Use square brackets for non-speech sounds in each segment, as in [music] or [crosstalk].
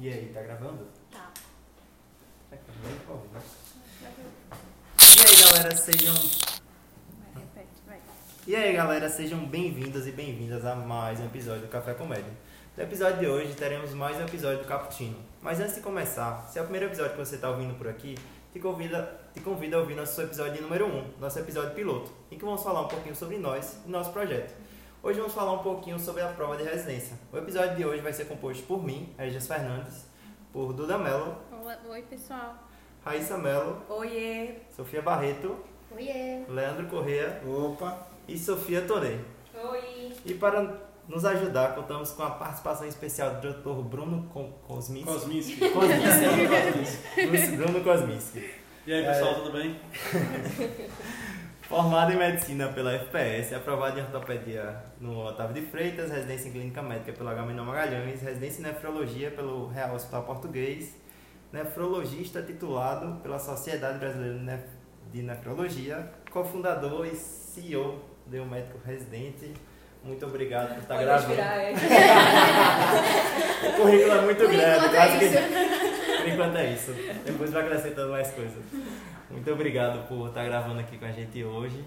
E aí, tá gravando? Tá. Tá gravando, por favor. E aí, galera, sejam. Vai, repete, vai. E aí, galera, sejam bem-vindos e bem-vindas a mais um episódio do Café Comédia. No episódio de hoje teremos mais um episódio do Cappuccino. Mas antes de começar, se é o primeiro episódio que você está ouvindo por aqui, te convida, te convido a ouvir nosso episódio número 1, nosso episódio piloto, em que vamos falar um pouquinho sobre nós e nosso projeto. Hoje vamos falar um pouquinho sobre a prova de residência. O episódio de hoje vai ser composto por mim, Regis Fernandes, por Duda Mello, Oi, pessoal. Raíssa Mello, Oiê. Sofia Barreto, Oiê. Leandro Correa Opa! e Sofia Torei. Oi. E para nos ajudar, contamos com a participação especial do Dr. Bruno Kosminski. Cosminski. Kosminski. [laughs] Bruno Kosminski. E aí, pessoal, tudo bem? [laughs] Formado em medicina pela FPS, aprovado em ortopedia no Otávio de Freitas, residência em clínica médica pelo Agamenon Magalhães, residência em nefrologia pelo Real Hospital Português, nefrologista titulado pela Sociedade Brasileira de Nef- de Nefrologia, cofundador e CEO de um médico residente. Muito obrigado por estar Pode gravando. respirar, é. [laughs] O currículo é muito Por grande, enquanto é quase que-. Por enquanto é isso. Depois vai acrescentando mais coisas. Muito obrigado por estar gravando aqui com a gente hoje.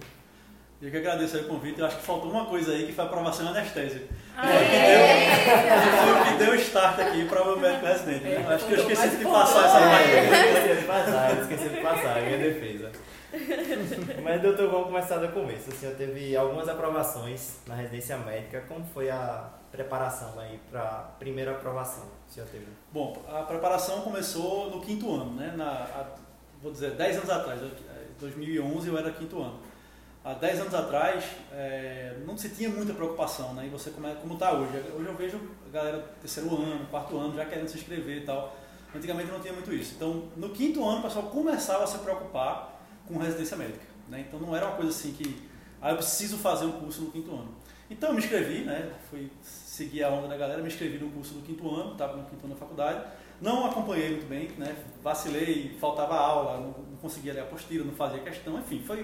Eu que agradeço o convite. Eu acho que faltou uma coisa aí que foi a aprovação em anestésia. Aê. Foi o que deu o start aqui para o médico residente. né? É, Acho que eu esqueci de passar essa Eu parte. esqueci de passar, eu esqueci de passar, é minha defesa. [laughs] Mas, doutor, vamos começar do começo. O senhor teve algumas aprovações na residência médica. Como foi a preparação aí para a primeira aprovação que o senhor teve? Bom, a preparação começou no quinto ano, né? Na, a- vou dizer, 10 anos atrás. Em 2011 eu era quinto ano. Há 10 anos atrás é, não se tinha muita preocupação, né? E você como como está hoje. Hoje eu vejo a galera terceiro ano, quarto ano já querendo se inscrever e tal. Antigamente não tinha muito isso. Então, no quinto ano o pessoal começava a se preocupar com residência médica, né? Então não era uma coisa assim que ah, eu preciso fazer um curso no quinto ano. Então eu me inscrevi, né? Fui seguir a onda da galera, me inscrevi no curso do quinto ano, estava no quinto ano da faculdade. Não acompanhei muito bem, né? Vacilei, faltava aula, não, não conseguia ler a apostila, não fazia questão, enfim, foi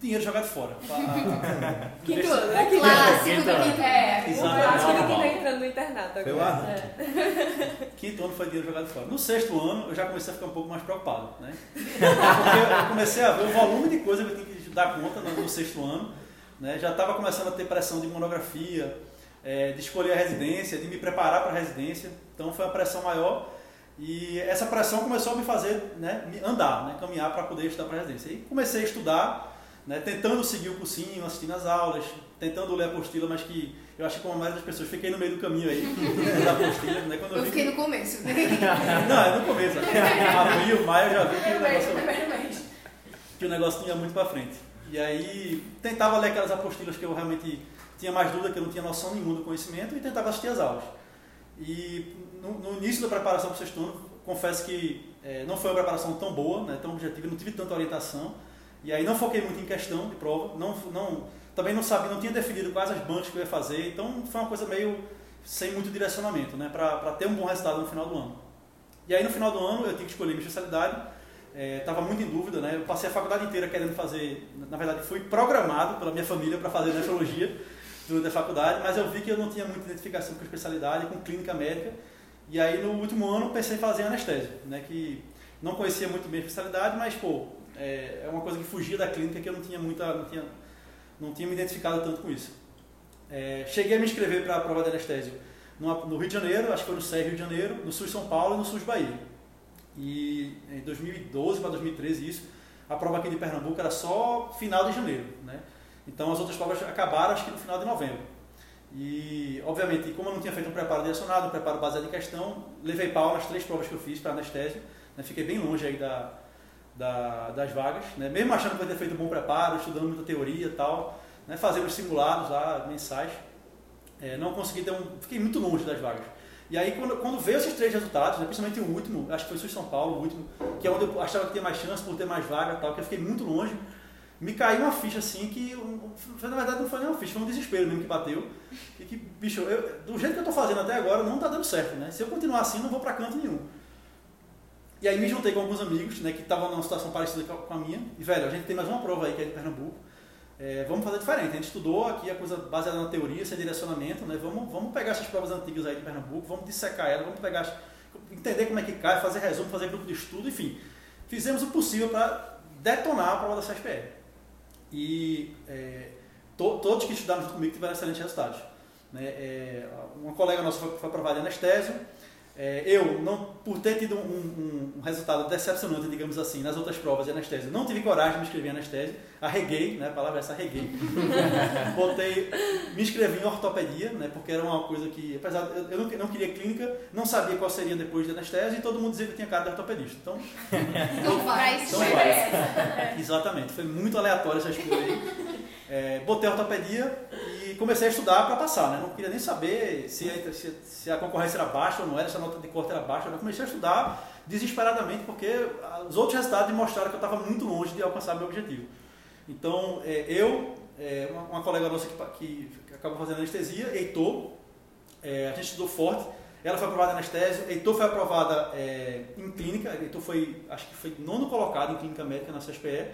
dinheiro jogado fora. [laughs] Quinto ano, né? Clássico Quinto do ano. quinto. É, clássico que Normal. tá entrando no internato agora. o arranque. É. Quinto ano foi dinheiro jogado fora. No sexto ano, eu já comecei a ficar um pouco mais preocupado, né? Porque eu comecei a ver o volume de coisa que eu tinha que dar conta no, no sexto ano, né? Já estava começando a ter pressão de monografia, é, de escolher a residência, de me preparar para a residência. Então foi uma pressão maior e essa pressão começou a me fazer né, andar, né, caminhar para poder estudar para a residência. E comecei a estudar, né, tentando seguir o cursinho, assistindo as aulas, tentando ler a apostila, mas que eu acho que como a maioria das pessoas, fiquei no meio do caminho aí [laughs] da apostila. Né, quando eu Eu vi fiquei que- no começo. [laughs] não, é no começo. Abril, maio, eu já vi que o negócio, que o negócio tinha muito pra frente. E aí tentava ler aquelas apostilas que eu realmente tinha mais dúvida, que eu não tinha noção nenhuma do conhecimento, e tentava assistir as aulas. E no, no início da preparação para o sexto ano, confesso que eh, não foi uma preparação tão boa, né, tão objetiva, não tive tanta orientação. E aí não foquei muito em questão de prova, não, não, também não sabia, não tinha definido quais as bancas que eu ia fazer, então foi uma coisa meio sem muito direcionamento, né, para ter um bom resultado no final do ano. E aí no final do ano eu tinha que escolher minha especialidade, estava muito em dúvida, né? Eu passei a faculdade inteira querendo fazer, na verdade fui programado pela minha família para fazer [laughs] nefrologia durante a faculdade, mas eu vi que eu não tinha muita identificação com especialidade, com clínica médica. E aí no último ano pensei em fazer anestesia, né? Que não conhecia muito bem a especialidade, mas pô, é, é uma coisa que fugia da clínica que eu não tinha muita, não tinha, não tinha me identificado tanto com isso. É, cheguei a me inscrever para a prova de anestésio no, no Rio de Janeiro, acho que foi no CER Rio de Janeiro, no Sul de São Paulo e no Sul de Bahia. E em 2012 para 2013 isso, a prova aqui de Pernambuco era só final de janeiro, né? Então as outras provas acabaram acho que no final de novembro. E obviamente, como eu não tinha feito um preparo direcionado, um preparo baseado em questão, levei pau nas três provas que eu fiz para anestésio, né? Fiquei bem longe aí da, da, das vagas, né? Mesmo achando que eu ter feito um bom preparo, estudando muita teoria e tal, né? Fazendo os simulados lá, mensais, é, não consegui ter um, fiquei muito longe das vagas. E aí, quando, quando veio esses três resultados, né, principalmente o último, acho que foi o Sul São Paulo, o último, que é onde eu achava que tinha mais chance por ter mais vaga e tal, que eu fiquei muito longe, me caiu uma ficha assim que, na verdade, não foi nem uma ficha, foi um desespero mesmo que bateu. E que, bicho, eu, do jeito que eu tô fazendo até agora, não tá dando certo, né? Se eu continuar assim, não vou pra canto nenhum. E aí me juntei com alguns amigos, né, que estavam numa situação parecida com a- minha. E, velho, a gente tem mais uma prova aí que é de Pernambuco. é, vamos fazer diferente. A gente estudou aqui a coisa baseada na teoria, sem direcionamento, né? Vamos, vamos pegar essas provas antigas aí de Pernambuco, vamos dissecar elas, vamos pegar, as- entender como é que cai, fazer resumo, fazer grupo de estudo, enfim. Fizemos o possível para detonar a prova da CSPE. E é, to- todos que estudaram comigo tiveram excelentes resultados. Né? É, uma colega nossa foi, foi aprovada em anestésio. É, eu, não, por ter tido um, um- um resultado decepcionante, digamos assim, nas outras provas de anestésio, não tive coragem de me inscrever em anestésio, arreguei, né, a palavra é essa, arreguei. [laughs] Botei, me inscrevi em ortopedia, né, porque era uma coisa que, apesar de eu, não, não queria clínica, não sabia qual seria depois de anestésio e todo mundo dizia que eu tinha cara de ortopedista. Então, [laughs] Então vai. Então vai. Exatamente, foi muito aleatório essa escolha aí. É, botei ortopedia e comecei a estudar para passar, né? Não queria nem saber se a, se, se a concorrência era baixa ou não era, se a nota de corte era baixa. Eu comecei a estudar desesperadamente porque os outros resultados mostraram que eu estava muito longe de alcançar meu objetivo. Então, é, eu, é, uma, uma colega nossa que, que, que acabou fazendo anestesia, Heitor, é, a gente estudou forte. Ela foi aprovada em anestésio, Heitor foi aprovada é, em clínica, Heitor foi, acho que foi nono colocado em clínica médica na CSPE,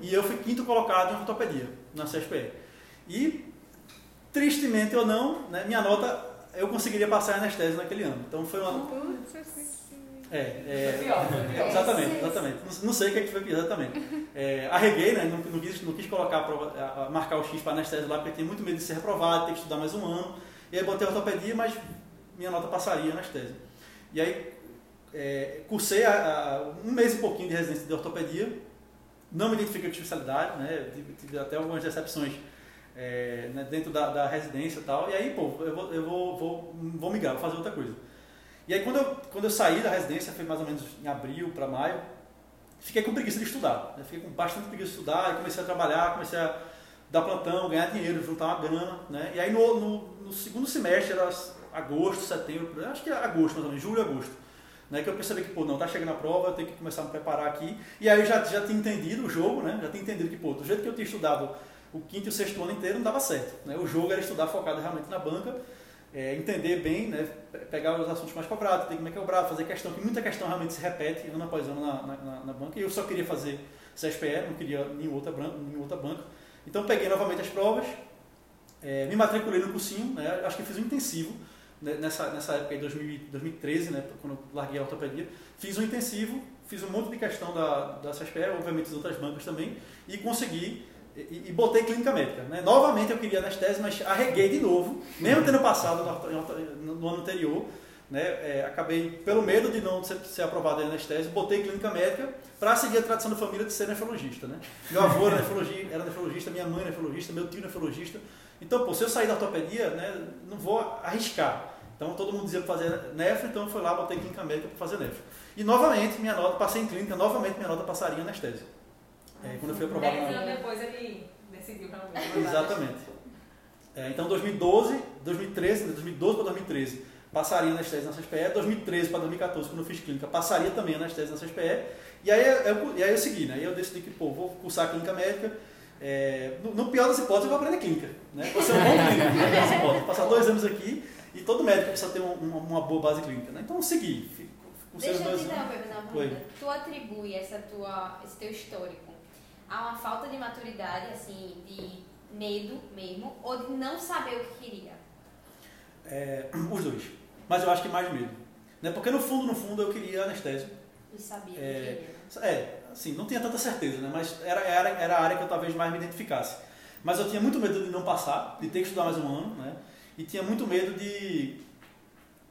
e eu fui quinto colocado em ortopedia na CSPE. E, tristemente ou não, né, minha nota, eu conseguiria passar em anestésio naquele ano. Então foi uma... É, é, Foi pior, foi pior. Exatamente, exatamente. Não, não sei o que, é que foi pior, exatamente. É, arreguei, né? Não, não quis, não quis colocar a prova, a- a- marcar o X para anestésio lá, porque tinha muito medo de ser reprovado, ter que estudar mais um ano. E aí botei ortopedia, mas minha nota passaria anestésio. E aí é, cursei a- a- um mês e pouquinho de residência de ortopedia, não me identifiquei com especialidade, né? Tive, tive até algumas decepções é, né, dentro da, da residência e tal. E aí, pô, eu vou, eu vou, vou, vou migrar, vou fazer outra coisa. E aí, quando eu, quando eu saí da residência, foi mais ou menos em abril para maio, fiquei com preguiça de estudar. né? Fiquei com bastante preguiça de estudar e comecei a trabalhar, comecei a dar plantão, ganhar dinheiro, juntar uma grana. Né? E aí, no, no, no segundo semestre, era agosto, setembro, acho que era agosto mais ou menos, julho, agosto. Né, que eu percebi que, pô, não, tá chegando a prova, eu tenho que começar a me preparar aqui. E aí eu já, já tinha entendido o jogo, né? Já tinha entendido que, pô, do jeito que eu tinha estudado o quinto e o sexto ano inteiro, não dava certo. Né? O jogo era estudar focado realmente na banca, é, entender bem, né? pe- pegar os assuntos mais cobrados, ter como é que é cobrado, fazer questão, que muita questão realmente se repete ano após ano na, na, na- banca. E eu só queria fazer CSPE, não queria nenhuma outra, nenhuma outra banca. Então peguei novamente as provas, é, me matriculei no cursinho, né? acho que fiz um intensivo né, nessa, nessa época, em 2000 2013, né, quando eu larguei a ortopedia, fiz um intensivo, fiz um monte de questão da, da CSPE, obviamente das outras bancas também, e consegui, e, e botei clínica médica. Né? Novamente eu queria anestésio, mas arreguei de novo, mesmo tendo passado no, no- no ano anterior, né, é, acabei, pelo medo de não ser, ser aprovado em anestésio, botei clínica médica para seguir a tradição da família de ser nefrologista. Né? Meu avô era nefrologista, era nefrologista, minha mãe era nefrologista, meu tio nefrologista. Então, pô, se eu sair da ortopedia, né, não vou arriscar. Então, todo mundo dizia para fazer nefro, então eu fui lá, botei clínica médica para fazer nefro. E, novamente, minha nota, passei em clínica, novamente minha nota passaria em anestésio. É, quando eu fui aprovado Dez anos depois ele decidiu realmente. Exatamente. É, então, 2012, 2013, de 2012 para 2013, passaria anestésio na CSPE. 2013 para 2014, quando eu fiz clínica, passaria também anestésio na CSPE. E aí eu, e aí eu segui, né? Aí eu decidi que, pô, vou cursar clínica médica. É, no, no pior das hipóteses, eu vou aprender clínica. Né? Vou ser um bom clínico, no pior das hipóteses. Passar dois anos aqui e todo médico precisa ter um- uma, uma boa base clínica. Né? Então, eu segui. Fico- os Deixa eu te fazer uma pergunta. Tu atribui essa tua, esse teu histórico a uma falta de maturidade, assim, de medo mesmo, ou de não saber o que queria? É, os dois. Mas eu acho que mais medo. Né? Porque no fundo, no fundo, eu queria anestésio. E sabia o É, que queria. É, assim, não tinha tanta certeza, né? Mas era, era, era a área que eu talvez mais me identificasse. Mas eu tinha muito medo de não passar, de ter que estudar mais um ano, né? E tinha muito medo de.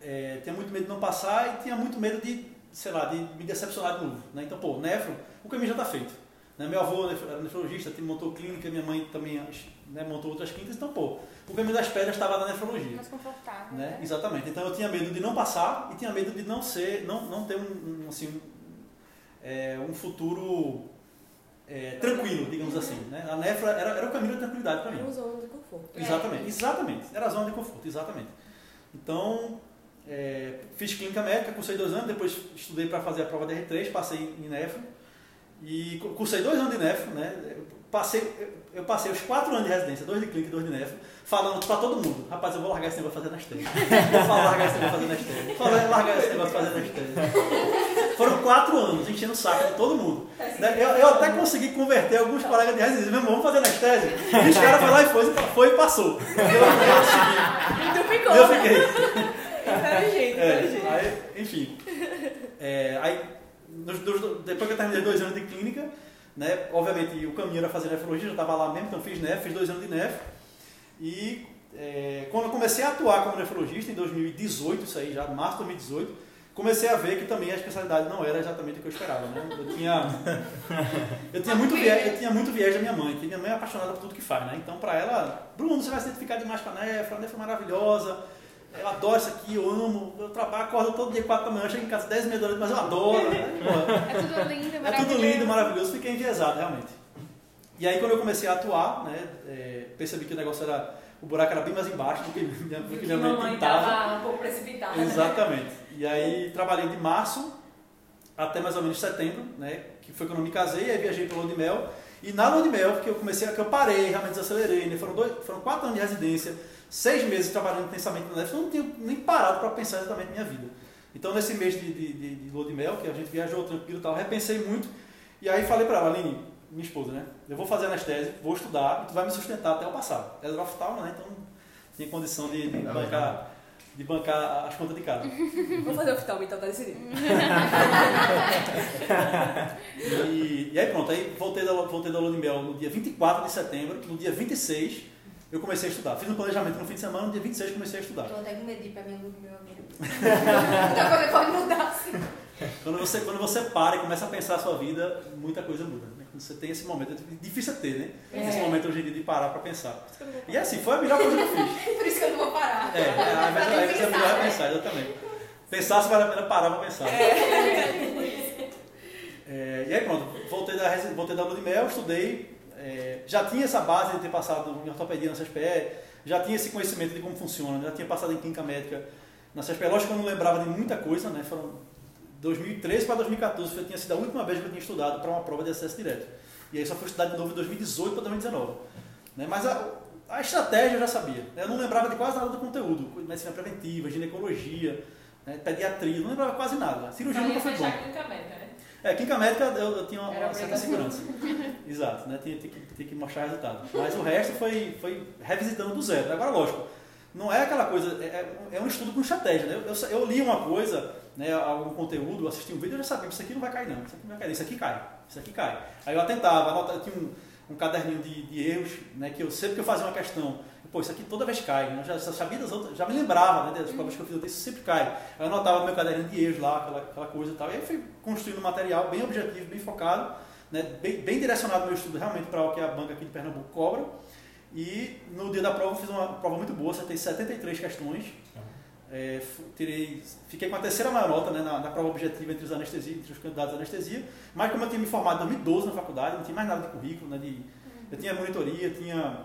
É, tinha muito medo de não passar e tinha muito medo de, sei lá, de me decepcionar de novo. Né? Então, pô, nefro, o caminho já está feito. Né? Meu avô era nefrologista, montou clínica, minha mãe também né, montou outras clínicas, então, pô, o caminho das pedras estava na nefrologia Mais confortável. né? Exatamente. Então eu tinha medo de não passar e tinha medo de não ser, não, não ter um, um, assim, um, é, um futuro é, tranquilo, digamos assim. Né? A nefra era, era o caminho da tranquilidade para mim. Uma zona de conforto. Exatamente, exatamente. Era a zona de conforto, exatamente. Então, é, fiz clínica médica, cursei dois anos, depois estudei para fazer a prova de R3, passei em nefro. E cu- cursei dois anos de nefro, né? passei, eu- eu passei os quatro anos de residência, dois de clínica e dois de nefro, falando pra todo mundo, rapaz, eu vou largar esse negócio de fazer anestesia. Vou falar largar esse negócio de fazer anestesia. Vou largar esse negócio de fazer anestesia. Foram quatro anos enchendo o saco de todo mundo. Né? Eu, eu até consegui converter alguns colegas de residência, meu irmão, vamos fazer anestesia. E os caras foram lá e foi, foi e passou. Eu, eu, ficou, eu fiquei. [laughs] Inteligente, É, inteligente. aí, enfim. É, aí, nos- dos- depois que eu terminei dois anos de clínica, né, obviamente o caminho era fazer nefrologia, já estava lá mesmo, então fiz nef, fiz dois anos de nef. E é, quando eu comecei a atuar como nefrologista, em 2018, isso aí já, março de 2018, comecei a ver que também a especialidade não era exatamente o que eu esperava. Né? Eu tinha, [laughs] eu tinha, muito, viés, eu tinha muito viés da minha mãe, que minha mãe é apaixonada por tudo que faz. Né? Então, para ela, Bruno, você vai se identificar demais com a nefra, a nefra é maravilhosa, eu adoro isso aqui, eu amo, eu trabalho, acordo todo dia 4 da manhã, chego em casa 10 e meia da noite, mas eu adoro. Né? [laughs] É tudo lindo, é maravilhoso. tudo lindo, maravilhoso, fiquei enviesado, realmente. E aí, quando eu comecei a atuar, né, é, percebi que o negócio era. O buraco era bem mais embaixo do que, minha- do que minha mãe mamãe pintava. tava um pouco precipitada. né? Exatamente. E aí, trabalhei de março até mais ou menos setembro, né, que foi quando eu me casei, aí viajei para Lua de Mel. E na Lua de Mel, que eu comecei, que eu parei, realmente desacelerei, né, foram, dois, foram quatro anos de residência, seis meses trabalhando intensamente no NEF, eu não tinha nem parado para pensar exatamente na minha vida. Então, nesse mês de, de, de, de Lua de Mel, que a gente viajou tranquilo e tal, repensei muito. E aí falei para ela, Aline, minha esposa, né? Eu vou fazer anestesia, vou estudar, e tu vai me sustentar até o passado. Ela era oftalma, né? Então tinha condição de, de Tá bancar, de bancar as contas de casa. [laughs] Vou fazer o oftalmo então, tá decidido. [laughs] E, e aí pronto, aí voltei da, voltei da Lua de Mel no dia 24 de setembro, no dia 26 eu comecei a estudar. Fiz um planejamento no fim de semana, no dia 26 comecei a estudar. Tô até com medo de ir pra minha meu amigo. [laughs] Coisa pode mudar, assim. Quando você, quando você para e começa a pensar a sua vida, muita coisa muda. Né? Quando você tem esse momento, é difícil é ter, né? É. Esse momento hoje em dia de parar para pensar. E assim, foi a melhor coisa que eu fiz. [laughs] Por isso que eu não vou parar. É, é, às vezes, às vezes é melhor né? pensar, exatamente. Pensar se vale a pena parar para pensar. É, e aí pronto, voltei da, voltei da lua de mel, estudei, é, já tinha essa base de ter passado em ortopedia na CSPE, já tinha esse conhecimento de como funciona, já tinha passado em clínica médica na CSPE. Lógico que eu não lembrava de muita coisa, né? Foram 2013 para 2014, foi, tinha sido a última vez que eu tinha estudado para uma prova de acesso direto. E aí só fui estudar de novo em 2018 para 2019. Né? Mas a, a estratégia eu já sabia. né? Eu não lembrava de quase nada do conteúdo. Medicina preventiva, ginecologia, né? pediatria, não lembrava quase nada. Cirurgia nunca foi bom. É, clínica médica eu, eu tinha uma, uma certa segurança. Exato, né? Tinha, tinha, que, tinha que mostrar resultado. Mas o resto foi, foi revisitando do zero. Agora, lógico, não é aquela coisa, é, é um estudo com estratégia. Né? Eu, eu, eu li uma coisa, né, algum conteúdo, assisti um vídeo, eu já sabia, isso aqui não vai cair não, isso aqui não vai cair, isso aqui cai, isso aqui cai. Aí eu atentava, anotava, eu tinha um, um caderninho de, de erros, né, que eu sempre que eu fazia uma questão, pô, isso aqui toda vez cai, né? eu já, já sabia das outras, já me lembrava, né, das provas que eu fiz, isso sempre cai. Aí eu anotava no meu caderninho de erros lá, aquela, aquela coisa e tal, e aí fui construindo um material bem objetivo, bem focado, né, bem, bem direcionado meu estudo realmente para o que a banca aqui de Pernambuco cobra. E no dia da prova eu fiz uma prova muito boa, acertei 73 questões. É, fu- tirei, fiquei com a terceira maior nota né, na, na prova objetiva entre os anestesia, entre os candidatos à anestesia. Mas como eu tinha me formado em 2012 na faculdade, não tinha mais nada de currículo, né, de, eu tinha monitoria, tinha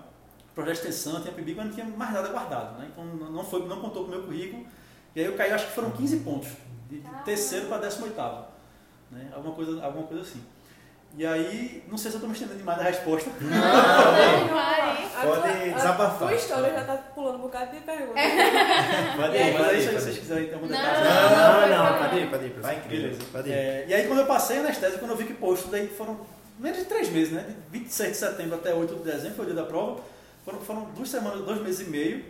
projeto de extensão, tinha PIBIC, mas não tinha mais nada guardado. Né, então não, não foi, não contou com o meu currículo. E aí eu caí, acho que foram 15 pontos, de, terceiro para 18 né, alguma, coisa, alguma coisa assim. E aí, não sei se eu estou me estendendo demais na resposta. Vai. A Pode tua- A desabafar. tua história já tá pulando um bocado de perguntas. [laughs] Pode aí, ir, pode aí, ir, se vocês quiserem ter algum Não, detalhe. Não, Não, não, não. pode ir, pode ir. Pode ir. É, e aí quando eu passei a anestesia, quando eu vi que, pô, eu estudei, foram menos de três meses, né? De 26 de setembro até 8 de dezembro, foi o dia da prova. Foram, foram duas semanas, dois meses e meio.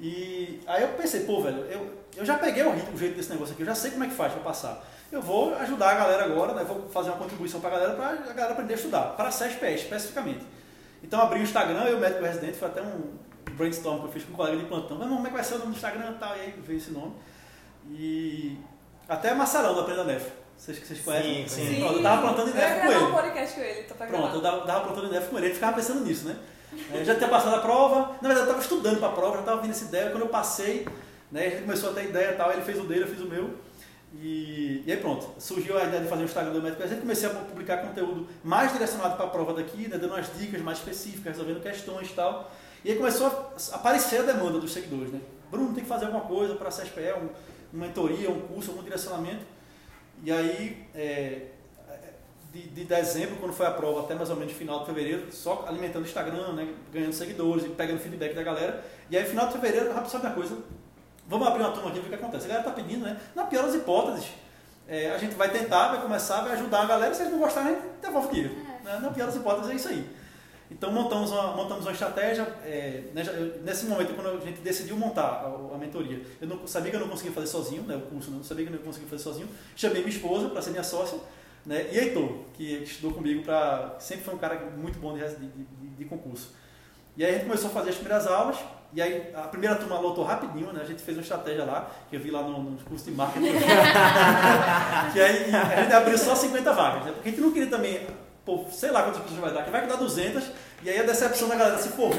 E aí eu pensei, pô, velho, eu, eu já peguei o ritmo, o jeito desse negócio aqui, eu já sei como é que faz para passar. Eu vou ajudar a galera agora, né? Vou fazer uma contribuição para a galera, para a galera aprender a estudar, para a CESPE especificamente. Então abri o Instagram, eu, médico residente, foi até um brainstorm que eu fiz com um colega de plantão. Mas, como é que vai ser o nome do Instagram e tal? E aí veio esse nome. E até Marcelão da Prenda Nef. Vocês, vocês conhecem? Sim, sim. Pronto, eu tava plantando Eu ideia ia com gravar um ele. podcast com ele, tô pra Pronto, eu dava, dava plantando ideia com ele, ele ficava pensando nisso, né? Eu já tinha passado a prova, na verdade eu estava estudando para a prova, já estava vindo essa ideia, quando eu passei, né, a gente começou a ter ideia e tal, ele fez o dele, eu fiz o meu. E, e aí pronto, surgiu a ideia de fazer um Instagram do médico, a gente comecei a publicar conteúdo mais direcionado para a prova daqui, né, dando umas dicas mais específicas, resolvendo questões e tal. E aí começou a aparecer a demanda dos seguidores, né? Bruno, tem que fazer alguma coisa para a CSPE, um, uma mentoria, um curso, algum direcionamento. E aí, é, de, de dezembro, quando foi a prova, até mais ou menos final de fevereiro, só alimentando o Instagram, né, ganhando seguidores e pegando feedback da galera. E aí, final de fevereiro, rápido, sabe uma coisa? Vamos abrir uma turma aqui, ver o que acontece. A galera tá pedindo, né? Na pior das hipóteses, é, a gente vai tentar, vai começar, vai ajudar a galera. Se eles não gostarem, devolve o dinheiro. Né? Na pior das hipóteses, é isso aí. Então, montamos uma, montamos uma estratégia. é, né, nesse momento, quando a gente decidiu montar a, a mentoria, eu não, sabia que eu não conseguia fazer sozinho, né, o curso, né, não sabia que eu não conseguia fazer sozinho. Chamei minha esposa para ser minha sócia, né, e Heitor, que estudou comigo, pra, sempre foi um cara muito bom de, de, de- concurso. E aí a gente começou a fazer as primeiras aulas, e aí a primeira turma lotou rapidinho, né? A gente fez uma estratégia lá, que eu vi lá no, no curso de marketing. [laughs] que aí a gente abriu só 50 vagas, né? Porque a gente não queria também, pô, sei lá quantas pessoas vai dar, que vai dar 200, e aí a decepção da galera se ruim,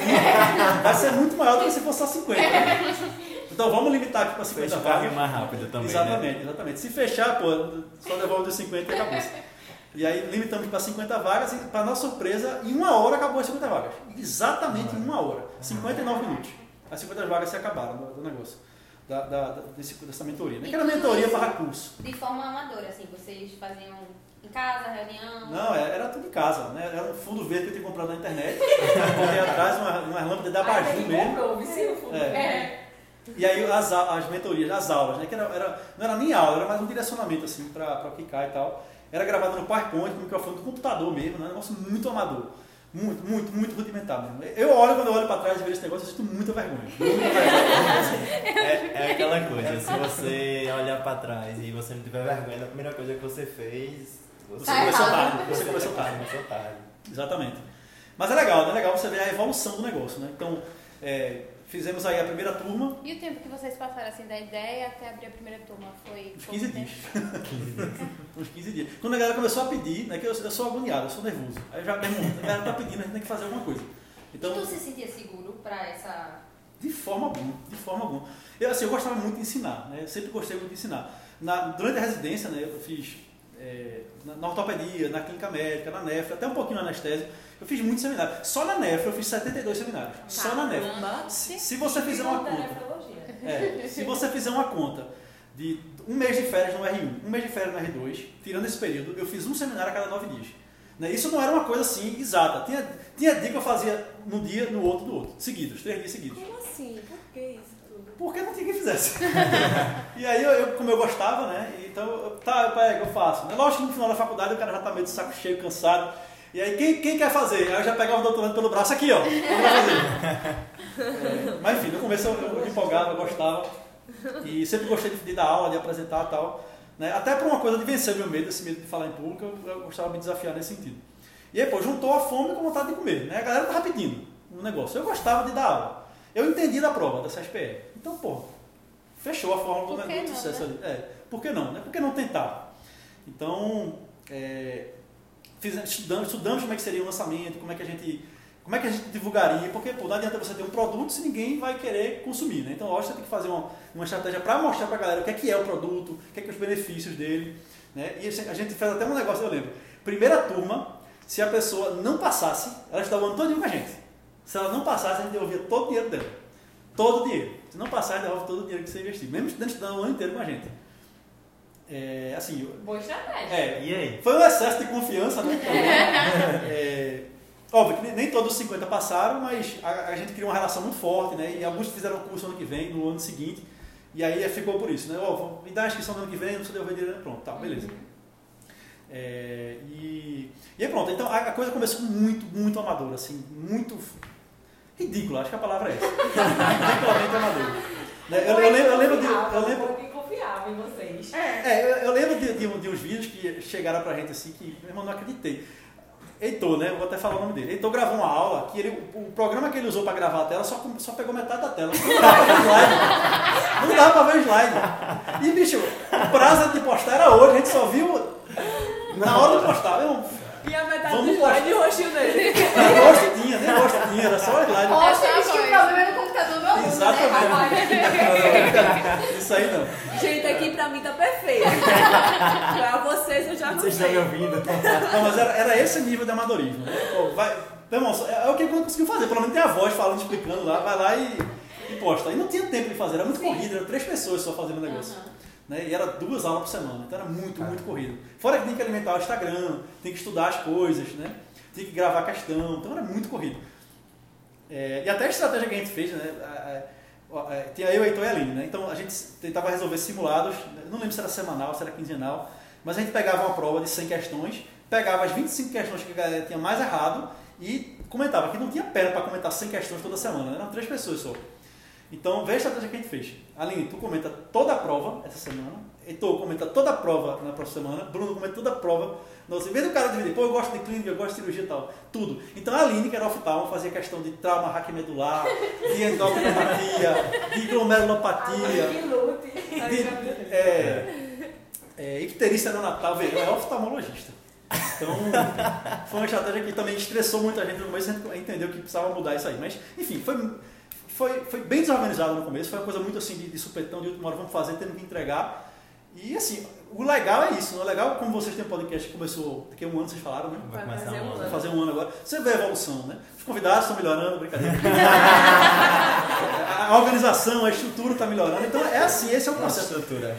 vai ser muito maior do que se fosse só 50. né? Então vamos limitar aqui para 50 Fecha vagas. mais rápido também, né? Exatamente, exatamente. Se fechar, pô, só devolve os 50 e acabou. E aí limitamos para 50 vagas e, para nossa surpresa, em uma hora acabou as 50 vagas. Exatamente em uma hora. 59 minutos. As 50 vagas se acabaram do, negócio. Da, da- desse, dessa mentoria. né? Que era mentoria para curso. De forma amadora, assim, vocês faziam em casa, reunião. Não, era, era tudo em casa, né? Era um fundo verde que eu tinha comprado na internet. [laughs] Corri atrás, uma, uma lâmpada da Aí Baju mesmo. comprou, fundo. É. É. E aí as, as mentorias, as aulas, né? Que era, era- não era nem aula, era mais um direcionamento assim para cai e tal. Era gravado no PowerPoint, com microfone do computador mesmo, né? Um negócio muito amador. Muito, muito, muito rudimentar mesmo. Eu olho, quando eu olho para trás e vejo esse negócio, eu sinto muita vergonha. Muita vergonha. [laughs] É, é aquela coisa, se você olhar pra trás e você não tiver vergonha da primeira coisa que você fez, você Você Tá começou errado. tarde, você começou tarde. Começou tarde. Exatamente. Mas é legal, né? É legal você ver a evolução do negócio, né? Então, é, fizemos aí a primeira turma, E o tempo que vocês passaram, assim, da ideia até abrir a primeira turma? Foi uns pouco 15 tempo? dias. [laughs] uns 15 dias. Quando a galera começou a pedir, né? Que eu, eu sou agoniado, eu sou nervoso. Aí eu já, meu irmão, a galera tá pedindo, a gente tem que fazer alguma coisa. Então, E tu se sentia seguro pra essa... De forma alguma, de forma alguma. Eu, assim, eu gostava muito de ensinar, né? Eu sempre gostei muito de ensinar. Na, durante a residência, né, eu fiz é, na, ortopedia, na clínica médica, na nefra, até um pouquinho na anestesia. Eu fiz muitos seminários. Só na nefra eu fiz 72 seminários. Só na nefra. Caramba. Se, se você fizer uma Conta é, se você fizer uma conta de um mês de férias no R1, um mês de férias no R2, tirando esse período, eu fiz um seminário a cada nove dias. Né? Isso não era uma coisa assim exata. Tinha, tinha dia que eu fazia num dia, no outro, no outro. Seguidos, três dias seguidos. Como assim? Por? Porque não tinha quem fizesse. [laughs] e aí, eu, eu- como eu gostava, né? Então, eu, tá, eu faço. Né? Lógico que no final da faculdade o cara já tá meio de saco cheio, cansado. E aí, quem, quem quer fazer? Aí eu já pegava o doutorando pelo braço aqui, ó. É, mas enfim, no começo eu, eu empolgava, eu gostava. E sempre gostei de, de dar aula, de apresentar e tal. Né? Até por uma coisa de vencer meu medo, esse medo de falar em público, eu, eu gostava de me desafiar nesse sentido. E aí, pô, juntou a fome com a vontade de comer. Né? A galera tava pedindo um negócio. Eu gostava de dar aula. Eu entendi da prova, dessa SPE. Então, pô, fechou a fórmula do, sucesso né? ali. É, por que não? Né? Por que não tentar? Então, é, fizemos, estudamos, estudamos como é que seria o lançamento, como é que a gente, como é que a gente divulgaria, porque pô, não adianta você ter um produto se ninguém vai querer consumir, né? Então, lógico, você tem que fazer uma, uma estratégia para mostrar para a galera o que é que é o produto, o que é que é os benefícios dele, né? E a gente fez até um negócio, eu lembro. Primeira turma, se a pessoa não passasse, ela estava o ano todo com a gente. Se ela não passasse, a gente devolvia todo o dinheiro dela. Todo o dinheiro. Se não passar, devolve todo o dinheiro que você investiu. Mesmo estudando estudando o ano inteiro com a gente. É, assim, Boa estratégia. é, E aí? foi um excesso de confiança, né? [laughs] É, óbvio que nem- todos os 50 passaram, mas a, a gente criou uma relação muito forte, né? E alguns fizeram o curso ano que vem, no ano seguinte, e aí ficou por isso, né? Ó, vou- me dá a inscrição no ano que vem, não precisa devolver dinheiro, pronto, tá, beleza. É, e, e aí pronto, então a, a coisa começou muito, muito amadora, assim, muito ridícula, acho que a palavra é essa. Ridiculamente amadora. Né? Eu, eu lembro, eu lembro de. Eu lembro, confiava em vocês. é, eu, eu lembro de, de, um- de uns vídeos que chegaram pra gente assim, que meu irmão não acreditei. Heitor, né? Vou até falar o nome dele. Heitor gravou uma aula que ele, o, o programa que ele usou pra gravar a tela só, só pegou metade da tela. Não dava pra ver slide. Não dava pra ver slide. E, bicho, o prazo de postar era hoje, a gente só viu na hora de postar. Meu irmão, Vamos do slide e o rostinho dele. nem gosto tinha, nem gosto tinha, era só slide. Ó, Essa você é a diz que o problema é no computador do meu aluno, né? Exatamente. Isso aí não. Gente, aqui pra mim tá perfeito. pra vocês eu já Vocês estão me ouvindo? Não, mas era, era esse nível de amadorismo. Né? Pô, vai, irmão, é, é o que ele conseguiu fazer. Pelo menos tem a voz falando, explicando lá. Vai lá e, e posta. E não tinha tempo de fazer, era muito Sim. corrido, eram três pessoas só fazendo o negócio. Aham. Né? E era duas aulas por semana, então era muito, muito corrido. Fora que tinha que alimentar o Instagram, tem que estudar as coisas, né? Tinha que gravar questão, então era muito corrido. É, e até a estratégia que a gente fez, né? a- Tinha eu, Heitor e a Aline, né? Então a gente tentava resolver simulados, eu não lembro se era semanal, se era quinzenal, mas a gente pegava uma prova de 100 questões, pegava as 25 questões que a galera tinha mais errado e comentava, que não tinha perna para comentar 100 questões toda semana, né? eram três pessoas só. Então, vê a estratégia que a gente fez. Aline, tu comenta toda a prova essa semana. Heitor comenta toda a prova na próxima semana. Bruno comenta toda a prova. Nossa, em vez do cara dividir, pô, eu gosto de clínica, eu gosto de cirurgia e tal. Tudo. Então, a Aline, que era oftalmo, fazia questão de trauma raquimedular, de endocrinopatia, [laughs] de glomerulopatia, de é, é, icterícia neonatal. Veja, ela é oftalmologista. Então, foi uma estratégia que também estressou muita gente no começo, a gente entendeu que precisava mudar isso aí. Mas, enfim, foi, foi, foi bem desorganizado no começo, foi uma coisa muito assim de, de supetão, de última hora, vamos fazer, temos que entregar. E assim, o legal é isso, não é legal como vocês têm um podcast que começou daqui a um ano, vocês falaram, né? Vai Vai começar fazer um um ano. Vai fazer um ano agora. Você vê a evolução, né? Os convidados estão melhorando, brincadeira. [laughs] a organização, a estrutura está melhorando. Então é assim, esse é o Nossa processo. estrutura.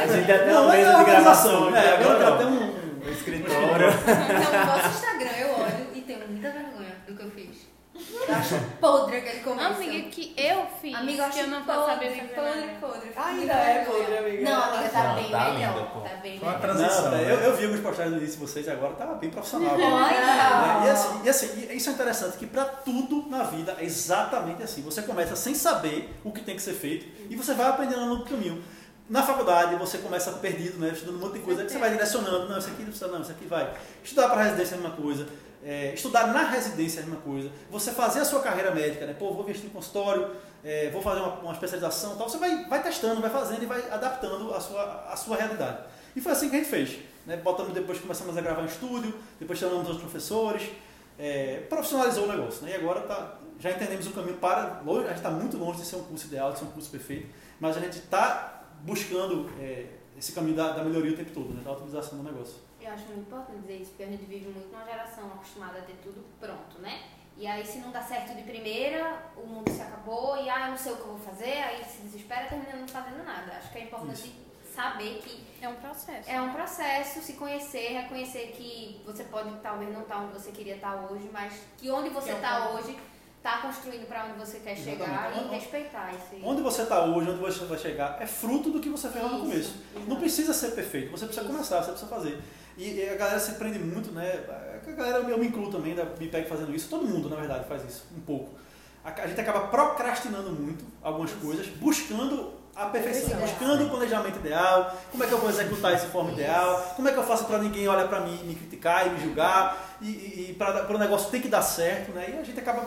A gente até Não, é a de gravação. organização. É, agora tem até um. O escritório. Então, no nosso Instagram eu olho e tenho muita vergonha do que eu fiz. Eu acho podre aquele começo. Amiga, que eu fiz, Amiga, eu que acho eu não vou podre, podre, podre. Fico Ainda é podre, amiga. Não, amiga, tá Não, bem tá melhor. linda, pô. Tá bem Foi uma melhor. transição. Não, né? eu, eu vi alguns postagens no início de vocês e agora tá bem profissional. Olha! Né? E, assim, e assim, e isso é interessante, que para tudo na vida é exatamente assim. Você começa sem saber o que tem que ser feito e você vai aprendendo no caminho. Na faculdade você começa perdido, né? estudando um monte de coisa, que você vai direcionando, não, isso aqui não precisa, não, isso aqui vai. Estudar para residência é a mesma coisa, é, estudar na residência é a mesma coisa, você fazer a sua carreira médica, né? Pô, vou investir em consultório, é, vou fazer uma, uma especialização e tal, você vai, vai testando, vai fazendo e vai adaptando a sua, a sua realidade. E foi assim que a gente fez. Né? Botamos depois, começamos a gravar em estúdio, depois chamamos os professores, é, profissionalizou o negócio. Né? E agora tá, já entendemos o caminho para. A gente está muito longe de ser um curso ideal, de ser um curso perfeito, mas a gente está buscando é, esse caminho da, da melhoria o tempo todo, né? da utilização do negócio. Eu acho muito importante dizer isso, porque a gente vive muito numa geração acostumada a ter tudo pronto, né? E aí, se não dá certo de primeira, o mundo se acabou e, ah, eu não sei o que eu vou fazer, aí se desespera terminando não fazendo nada. Acho que é importante saber que É um processo. é um processo, se conhecer, reconhecer que você pode talvez não estar onde você queria estar hoje, mas que onde você é um está ponto. hoje está construindo para onde você quer chegar e respeitar isso aí. Onde você está hoje, onde você vai chegar, é fruto do que você fez lá no Isso, começo. Não precisa ser perfeito, você precisa Isso. começar, você precisa fazer. E, a galera se prende muito, né? A galera, eu me incluo também, da- me pega fazendo isso. Todo mundo, na verdade, faz isso, um pouco. A, gente acaba procrastinando muito algumas coisas, buscando a perfeição, Ideal. buscando o planejamento ideal, como é que eu vou executar isso de forma ideal, como é que eu faço para ninguém olhar para mim, me criticar e me julgar, e, e, e para o negócio ter que dar certo, né? E a gente acaba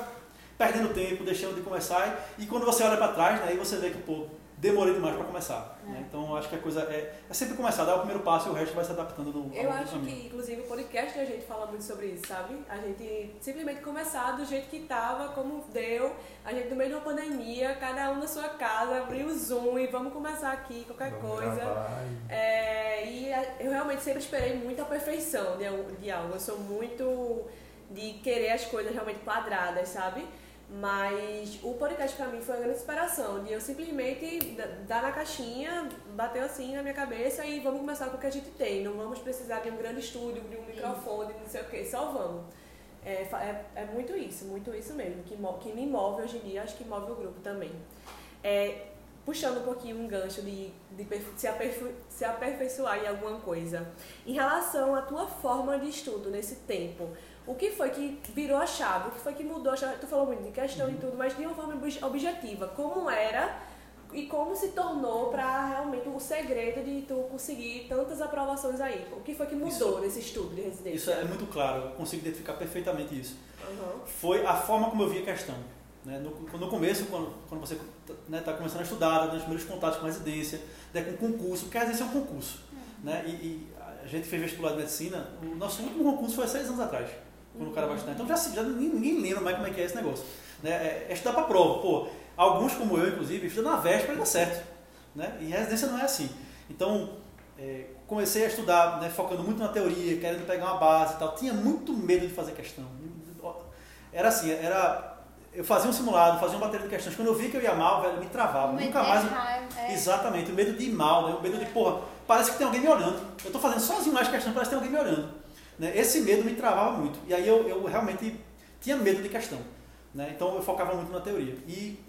perdendo tempo, deixando de começar, e, quando você olha para trás, né, aí você vê que, pô, demorei demais para começar. É. né? Então, eu acho que a coisa é, é sempre começar, dar o primeiro passo e o resto vai se adaptando no Eu acho caminho. que, inclusive, o podcast a gente fala muito sobre isso, sabe? A gente simplesmente começar do jeito que tava, como deu, a gente no meio de uma pandemia, cada um na sua casa, abrir o Zoom e vamos começar aqui, qualquer Vamos coisa. e- É, e eu realmente sempre esperei muito a perfeição de, de algo. Eu sou muito de querer as coisas realmente quadradas, sabe? Mas o podcast pra mim foi uma grande inspiração, de eu simplesmente da- dar na caixinha, bateu assim na minha cabeça e vamos começar com o que a gente tem. Não vamos precisar de um grande estúdio, de um microfone, não sei o que, só vamos. É, é, é muito isso, muito isso mesmo, que, que me move hoje em dia, acho que move o grupo também. É, puxando um pouquinho um gancho de, de se, aperfei- se aperfeiçoar em alguma coisa. Em relação à tua forma de estudo nesse tempo, o que foi que virou a chave? O que foi que mudou a chave? Tu falou muito de questão e tudo, mas de uma forma obje- objetiva. Como era e como se tornou para realmente o segredo de tu conseguir tantas aprovações aí? O que foi que mudou nesse estudo de residência? Isso é muito claro, eu consigo identificar perfeitamente isso. Aham. Foi a forma como eu vi a questão. Né? No, no começo, quando, quando você está começando a estudar, tá dando os primeiros contatos com residência, né, com concurso, porque a residência é um concurso. Né? E, e a gente fez vestibular de medicina, o nosso último concurso foi há seis anos atrás, quando o cara vai estudar. Então já, já ninguém, lembra mais como é que é esse negócio. Né? É, é estudar para prova. Pô, alguns como eu, inclusive, estudam na véspera e dá certo. Né? E residência não é assim. Então, é, comecei a estudar, né, focando muito na teoria, querendo pegar uma base e tal. Tinha muito medo de fazer questão. Era assim, era eu fazia um simulado, fazia uma bateria de questões. Quando eu vi que eu ia mal, velho, me travava. O Nunca mais. é. Exatamente, o medo de ir mal, né? o medo de, porra, parece que tem alguém me olhando. Eu estou fazendo sozinho mais questão, parece que tem alguém me olhando. Né? Esse medo me travava muito. E aí eu, eu realmente tinha medo de questão. Né? Então eu focava muito na teoria. E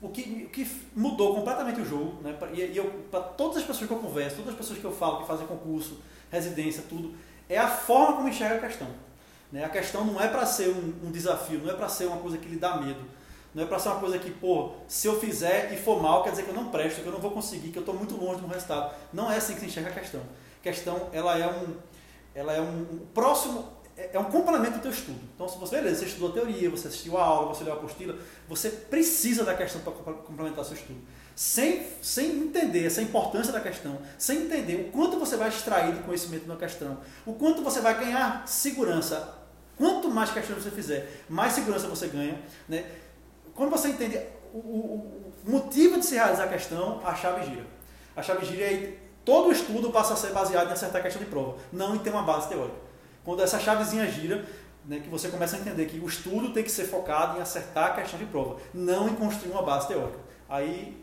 o que, o que mudou completamente o jogo, né? E, e para todas as pessoas que eu converso, todas as pessoas que eu falo, que fazem concurso, residência, tudo, é a forma como enxerga a questão. Né? A questão não é para ser um, um desafio, não é para ser uma coisa que lhe dá medo. Não é para ser uma coisa que, pô, se eu fizer e for mal, quer dizer que eu não presto, que eu não vou conseguir, que eu estou muito longe do resultado. Não é assim que se enxerga a questão. A questão, ela é um, ela é um próximo, é é um complemento do teu estudo. Então, se você, beleza, você estudou teoria, você assistiu a aula, você leu a apostila, você precisa da questão para complementar seu estudo. Sem, sem entender essa importância da questão, sem entender o quanto você vai extrair de conhecimento na questão, o quanto você vai ganhar segurança. Quanto mais questões você fizer, mais segurança você ganha. Né? Quando você entende o, o- o motivo de se realizar a questão, a chave gira. A chave gira e todo estudo passa a ser baseado em acertar a questão de prova, não em ter uma base teórica. Quando essa chavezinha gira, né, que você começa a entender que o estudo tem que ser focado em acertar a questão de prova, não em construir uma base teórica. Aí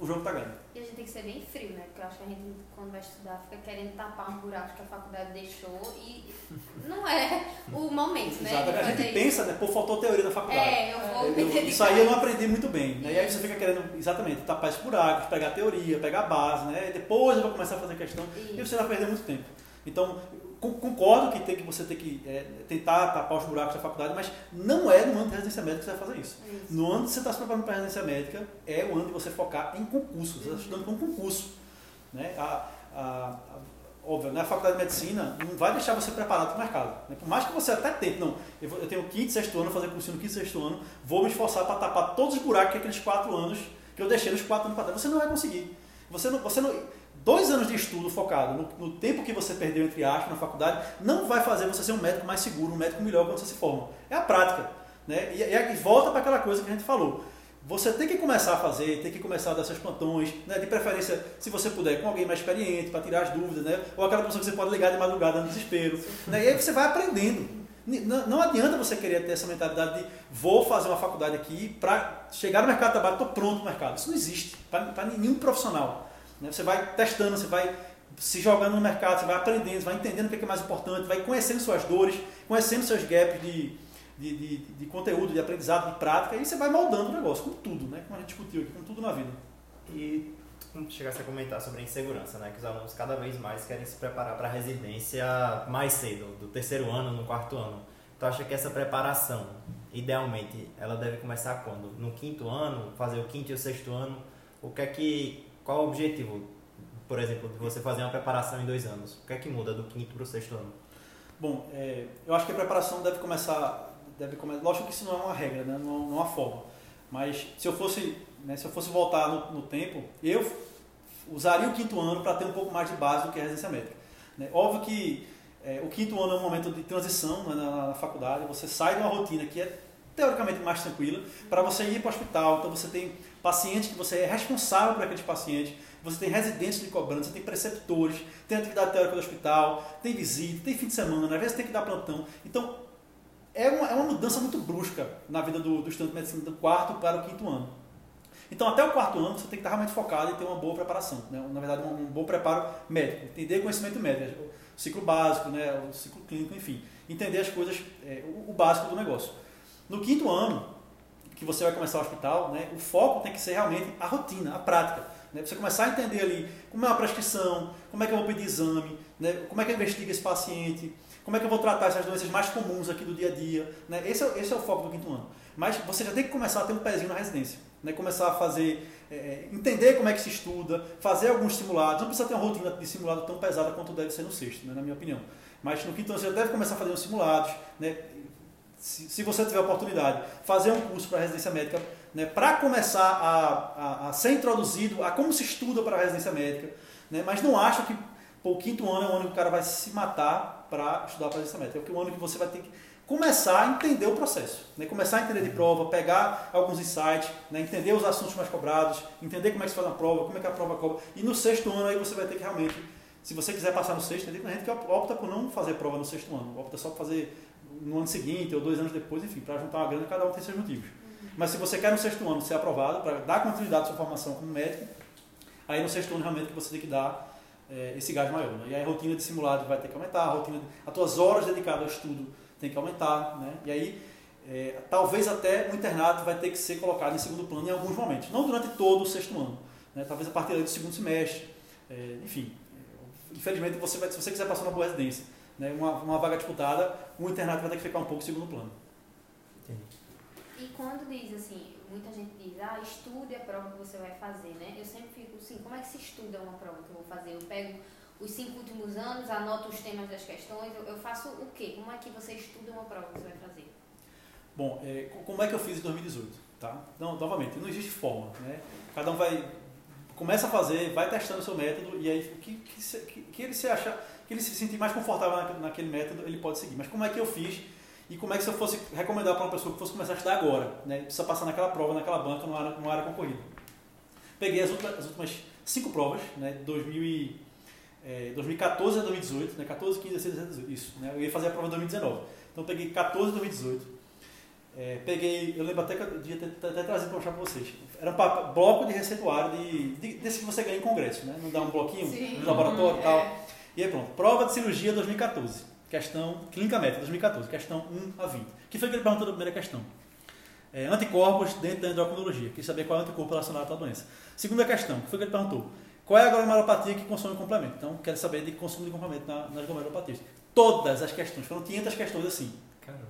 o jogo está ganho. E a gente tem que ser bem frio, né? Porque eu acho que a gente, quando vai estudar, fica querendo tapar um buraco que a faculdade deixou e [laughs] não é o momento, né? Exatamente. A gente isso. pensa, né, pô, faltou teoria na faculdade. É, eu vou Eu- me isso aí eu não aprendi muito bem. Né? E aí você fica querendo, exatamente, tapar esses buracos, pegar a teoria, pegar a base, né? E depois eu vou começar a fazer questão. E Isso. você vai perder muito tempo. Então, concordo que, tem que você tem que é, tentar tapar os buracos da faculdade, mas não é no ano de residência médica que você vai fazer isso. Isso. No ano que você está se preparando para a residência médica, é o ano de você focar em concurso. Você está estudando para um concurso. Né? A, a, a- óbvio, né? a faculdade de medicina não vai deixar você preparado para o mercado. né? Por mais que você até tente, não, eu, vou- eu tenho quinto, sexto ano, fazer cursinho no quinto, sexto ano, vou me esforçar para tapar todos os buracos que aqueles quatro anos que eu deixei nos quatro anos para trás. Você não vai conseguir. Você não, você não, dois anos de estudo focado no, no tempo que você perdeu, entre aspas, na faculdade, não vai fazer você ser um médico mais seguro, um médico melhor quando você se forma. É a prática. Né? E, e, volta para aquela coisa que a gente falou. Você tem que começar a fazer, tem que começar a dar seus plantões, né? de preferência, se você puder, com alguém mais experiente, para tirar as dúvidas, né? ou aquela pessoa que você pode ligar de madrugada no desespero. Né? E aí você vai aprendendo. Não, não adianta você querer ter essa mentalidade de vou fazer uma faculdade aqui para chegar no mercado de trabalho, estou pronto no mercado. Isso não existe para nenhum profissional. Né? Você vai testando, você vai se jogando no mercado, você vai aprendendo, você vai entendendo o que é que é mais importante, vai conhecendo suas dores, conhecendo seus gaps de, de, de, de conteúdo, de aprendizado, de prática, e você vai moldando o negócio, com tudo, né? como a gente discutiu aqui, com tudo na vida. E tu chegasse a comentar sobre a insegurança, né? Que os alunos cada vez mais querem se preparar para a residência mais cedo, do terceiro ano, no quarto ano. Tu acha que essa preparação, idealmente, ela deve começar quando? No quinto ano, fazer o quinto e o sexto ano? O que é que, qual o objetivo, por exemplo, de você fazer uma preparação em dois anos? O que é que muda do quinto para o sexto ano? Bom, é, eu acho que a preparação deve começar, deve começar. Lógico que isso não é uma regra, né? não, não é uma forma. Mas se eu fosse, né, se eu fosse voltar no, no tempo, eu usaria o quinto ano para ter um pouco mais de base do que a residência médica. né? Óbvio que é, o quinto ano é um momento de transição né, na, na faculdade. Você sai de uma rotina que é teoricamente mais tranquila para você ir para o hospital. Então você tem pacientes que você é responsável por aqueles pacientes. Você tem residentes de cobrança, você tem preceptores, tem atividade teórica do hospital, tem visita, tem fim de semana, às vezes tem que dar plantão. Então, é uma, é uma mudança muito brusca na vida do, do estudante de medicina do quarto para o quinto ano. Então, até o quarto ano, você tem que estar realmente focado em ter uma boa preparação. Né? Na verdade, um, um bom preparo médico. Entender conhecimento médico, o ciclo básico, né? o ciclo clínico, enfim. Entender as coisas, é, o, o básico do negócio. No quinto ano, que você vai começar o hospital, né? o foco tem que ser realmente a rotina, a prática. Né? Você começar a entender ali como é uma prescrição, como é que eu vou pedir exame, né? como é que eu investigo esse paciente, como é que eu vou tratar essas doenças mais comuns aqui do dia a dia. Né? Esse, é, esse é o foco do quinto ano. Mas você já tem que começar a ter um pezinho na residência. Né? Começar a fazer, é, entender como é que se estuda, fazer alguns simulados. Não precisa ter uma rotina de simulado tão pesada quanto deve ser no sexto, né? na minha opinião. Mas no quinto ano você já deve começar a fazer uns simulados. Né? Se, se você tiver oportunidade, fazer um curso para residência médica, né? para começar a, a, a, ser introduzido a como se estuda para residência médica. Né? Mas não acho que pô, o quinto ano é o ano que o cara vai se matar para estudar para residência médica. É o ano que você vai ter que começar a entender o processo, né? começar a entender de prova, pegar alguns insights, né? entender os assuntos mais cobrados, entender como é que se faz a prova, como é que a prova cobra. E no sexto ano aí você vai ter que realmente, se você quiser passar no sexto, tem gente que opta por não fazer prova no sexto ano, opta só por fazer no ano seguinte ou dois anos depois, enfim, para juntar uma grana, cada um tem seus motivos. Mas se você quer no sexto ano ser aprovado, para dar continuidade à sua formação como médico, aí no sexto ano realmente você tem que dar é, esse gás maior. Né? E aí a rotina de simulado vai ter que aumentar, a rotina, de, as tuas horas dedicadas ao estudo tem que aumentar, né? E aí é, talvez até o internato vai ter que ser colocado em segundo plano em alguns momentos, não durante todo o sexto ano, né? talvez a partir do segundo semestre, é, enfim. Infelizmente, você vai, se você quiser passar uma boa residência, né? uma, uma vaga disputada, o internato vai ter que ficar um pouco segundo plano. E quando diz assim, muita gente diz, ah, estude a prova que você vai fazer, né? Eu sempre fico assim, como é que se estuda uma prova que eu vou fazer? Eu pego os cinco últimos anos, anoto os temas das questões, eu, eu faço o quê? Como é que você estuda uma prova que você vai fazer? Bom, é, como é que eu fiz em 2018? Tá? Não, novamente, não existe forma. Né? Cada um vai começa a fazer, vai testando o seu método e aí o que, que, que, que, ele se acha, que ele se sentir mais confortável naquele método, ele pode seguir. Mas como é que eu fiz e como é que se eu fosse recomendar para uma pessoa que fosse começar a estudar agora, né? Precisa passar naquela prova, naquela banca, numa área, numa área concorrida. Peguei as últimas, as últimas cinco provas, né? 2000 e, é, 2014 a 2018, né? 14, 15, 16, 17, isso. Né? Eu ia fazer a prova em 2019. Então peguei 14 a 2018 é, peguei, eu lembro até que eu devia ter, ter, ter trazido para mostrar para vocês. Era um bloco de receituário de, de, desse que você ganha em congresso, né? Não dá um bloquinho Sim. no laboratório e é. tal. E aí pronto, prova de cirurgia 2014, questão, clínica médica 2014, questão 1 a 20. que foi que ele perguntou na primeira questão? É, anticorpos dentro da endocrinologia, quis saber qual é o anticorpo relacionado à tal doença. Segunda questão, que foi que ele perguntou? Qual é a glomerulopatia que consome complemento? Então, quero saber de consumo de complemento na, nas glomerulopatias. Todas as questões, foram 500 questões assim. Caramba.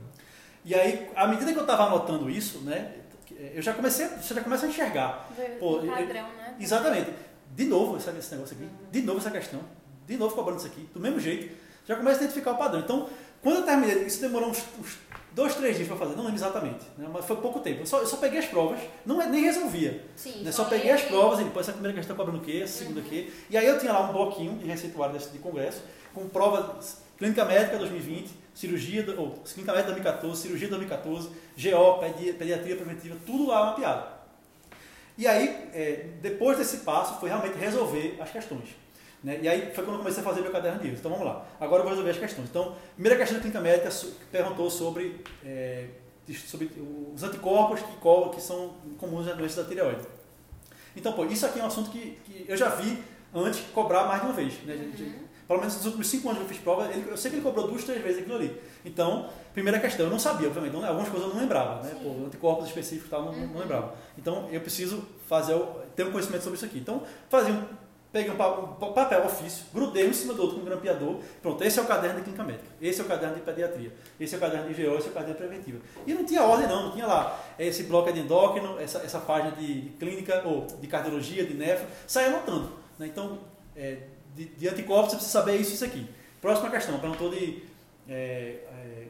E aí, à medida que eu estava anotando isso, né, eu já comecei, você já começa a enxergar. Pô, um padrão, eu, né? Exatamente. De novo esse, esse negócio aqui, uhum. de novo essa questão, de novo cobrando isso aqui, do mesmo jeito, já começa a identificar o padrão. Então, quando eu terminei, isso demorou uns, uns dois, três dias para fazer, não lembro exatamente, né, mas foi pouco tempo. Eu só, eu só peguei as provas, não, é, nem resolvia. Sim, né, só peguei as provas e depois essa primeira questão cobrando o quê, essa segunda uhum. o quê. E aí eu tinha lá um bloquinho de receituário desse, de congresso, com prova clínica médica 2020, cirurgia, ou clínica médica 2014, cirurgia 2014, GO, pediatria preventiva, tudo lá mapeado. E aí, é, depois desse passo, foi realmente resolver as questões. Né? E aí foi quando eu comecei a fazer meu caderno de erros. Então vamos lá. Agora eu vou resolver as questões. Então, primeira questão da clínica médica perguntou sobre, é, sobre os anticorpos que, que são comuns na doença da tireoide. Então, pô, isso aqui é um assunto que, que eu já vi antes cobrar mais de uma vez. Né? Uhum. Pelo menos nos últimos cinco anos que eu fiz prova, ele, eu sei que ele cobrou duas, três vezes aquilo ali. Então, primeira questão, eu não sabia, obviamente, não, algumas coisas eu não lembrava, né? Pô, anticorpos específicos e tal, não, uhum. não lembrava. Então, eu preciso fazer, ter um conhecimento sobre isso aqui. Então, fazia um, peguei um, papel ofício, grudei um em cima do outro com um grampeador, pronto, esse é o caderno de clínica médica, esse é o caderno de pediatria, esse é o caderno de GO, esse é o caderno preventiva. E não tinha ordem não, não tinha lá esse bloco é de endócrino, essa, essa página de, de clínica, ou de cardiologia, de nefro, saia anotando. Né? Então, é, de, de anticorpos, você precisa saber isso e isso aqui. Próxima questão, perguntou de é, é,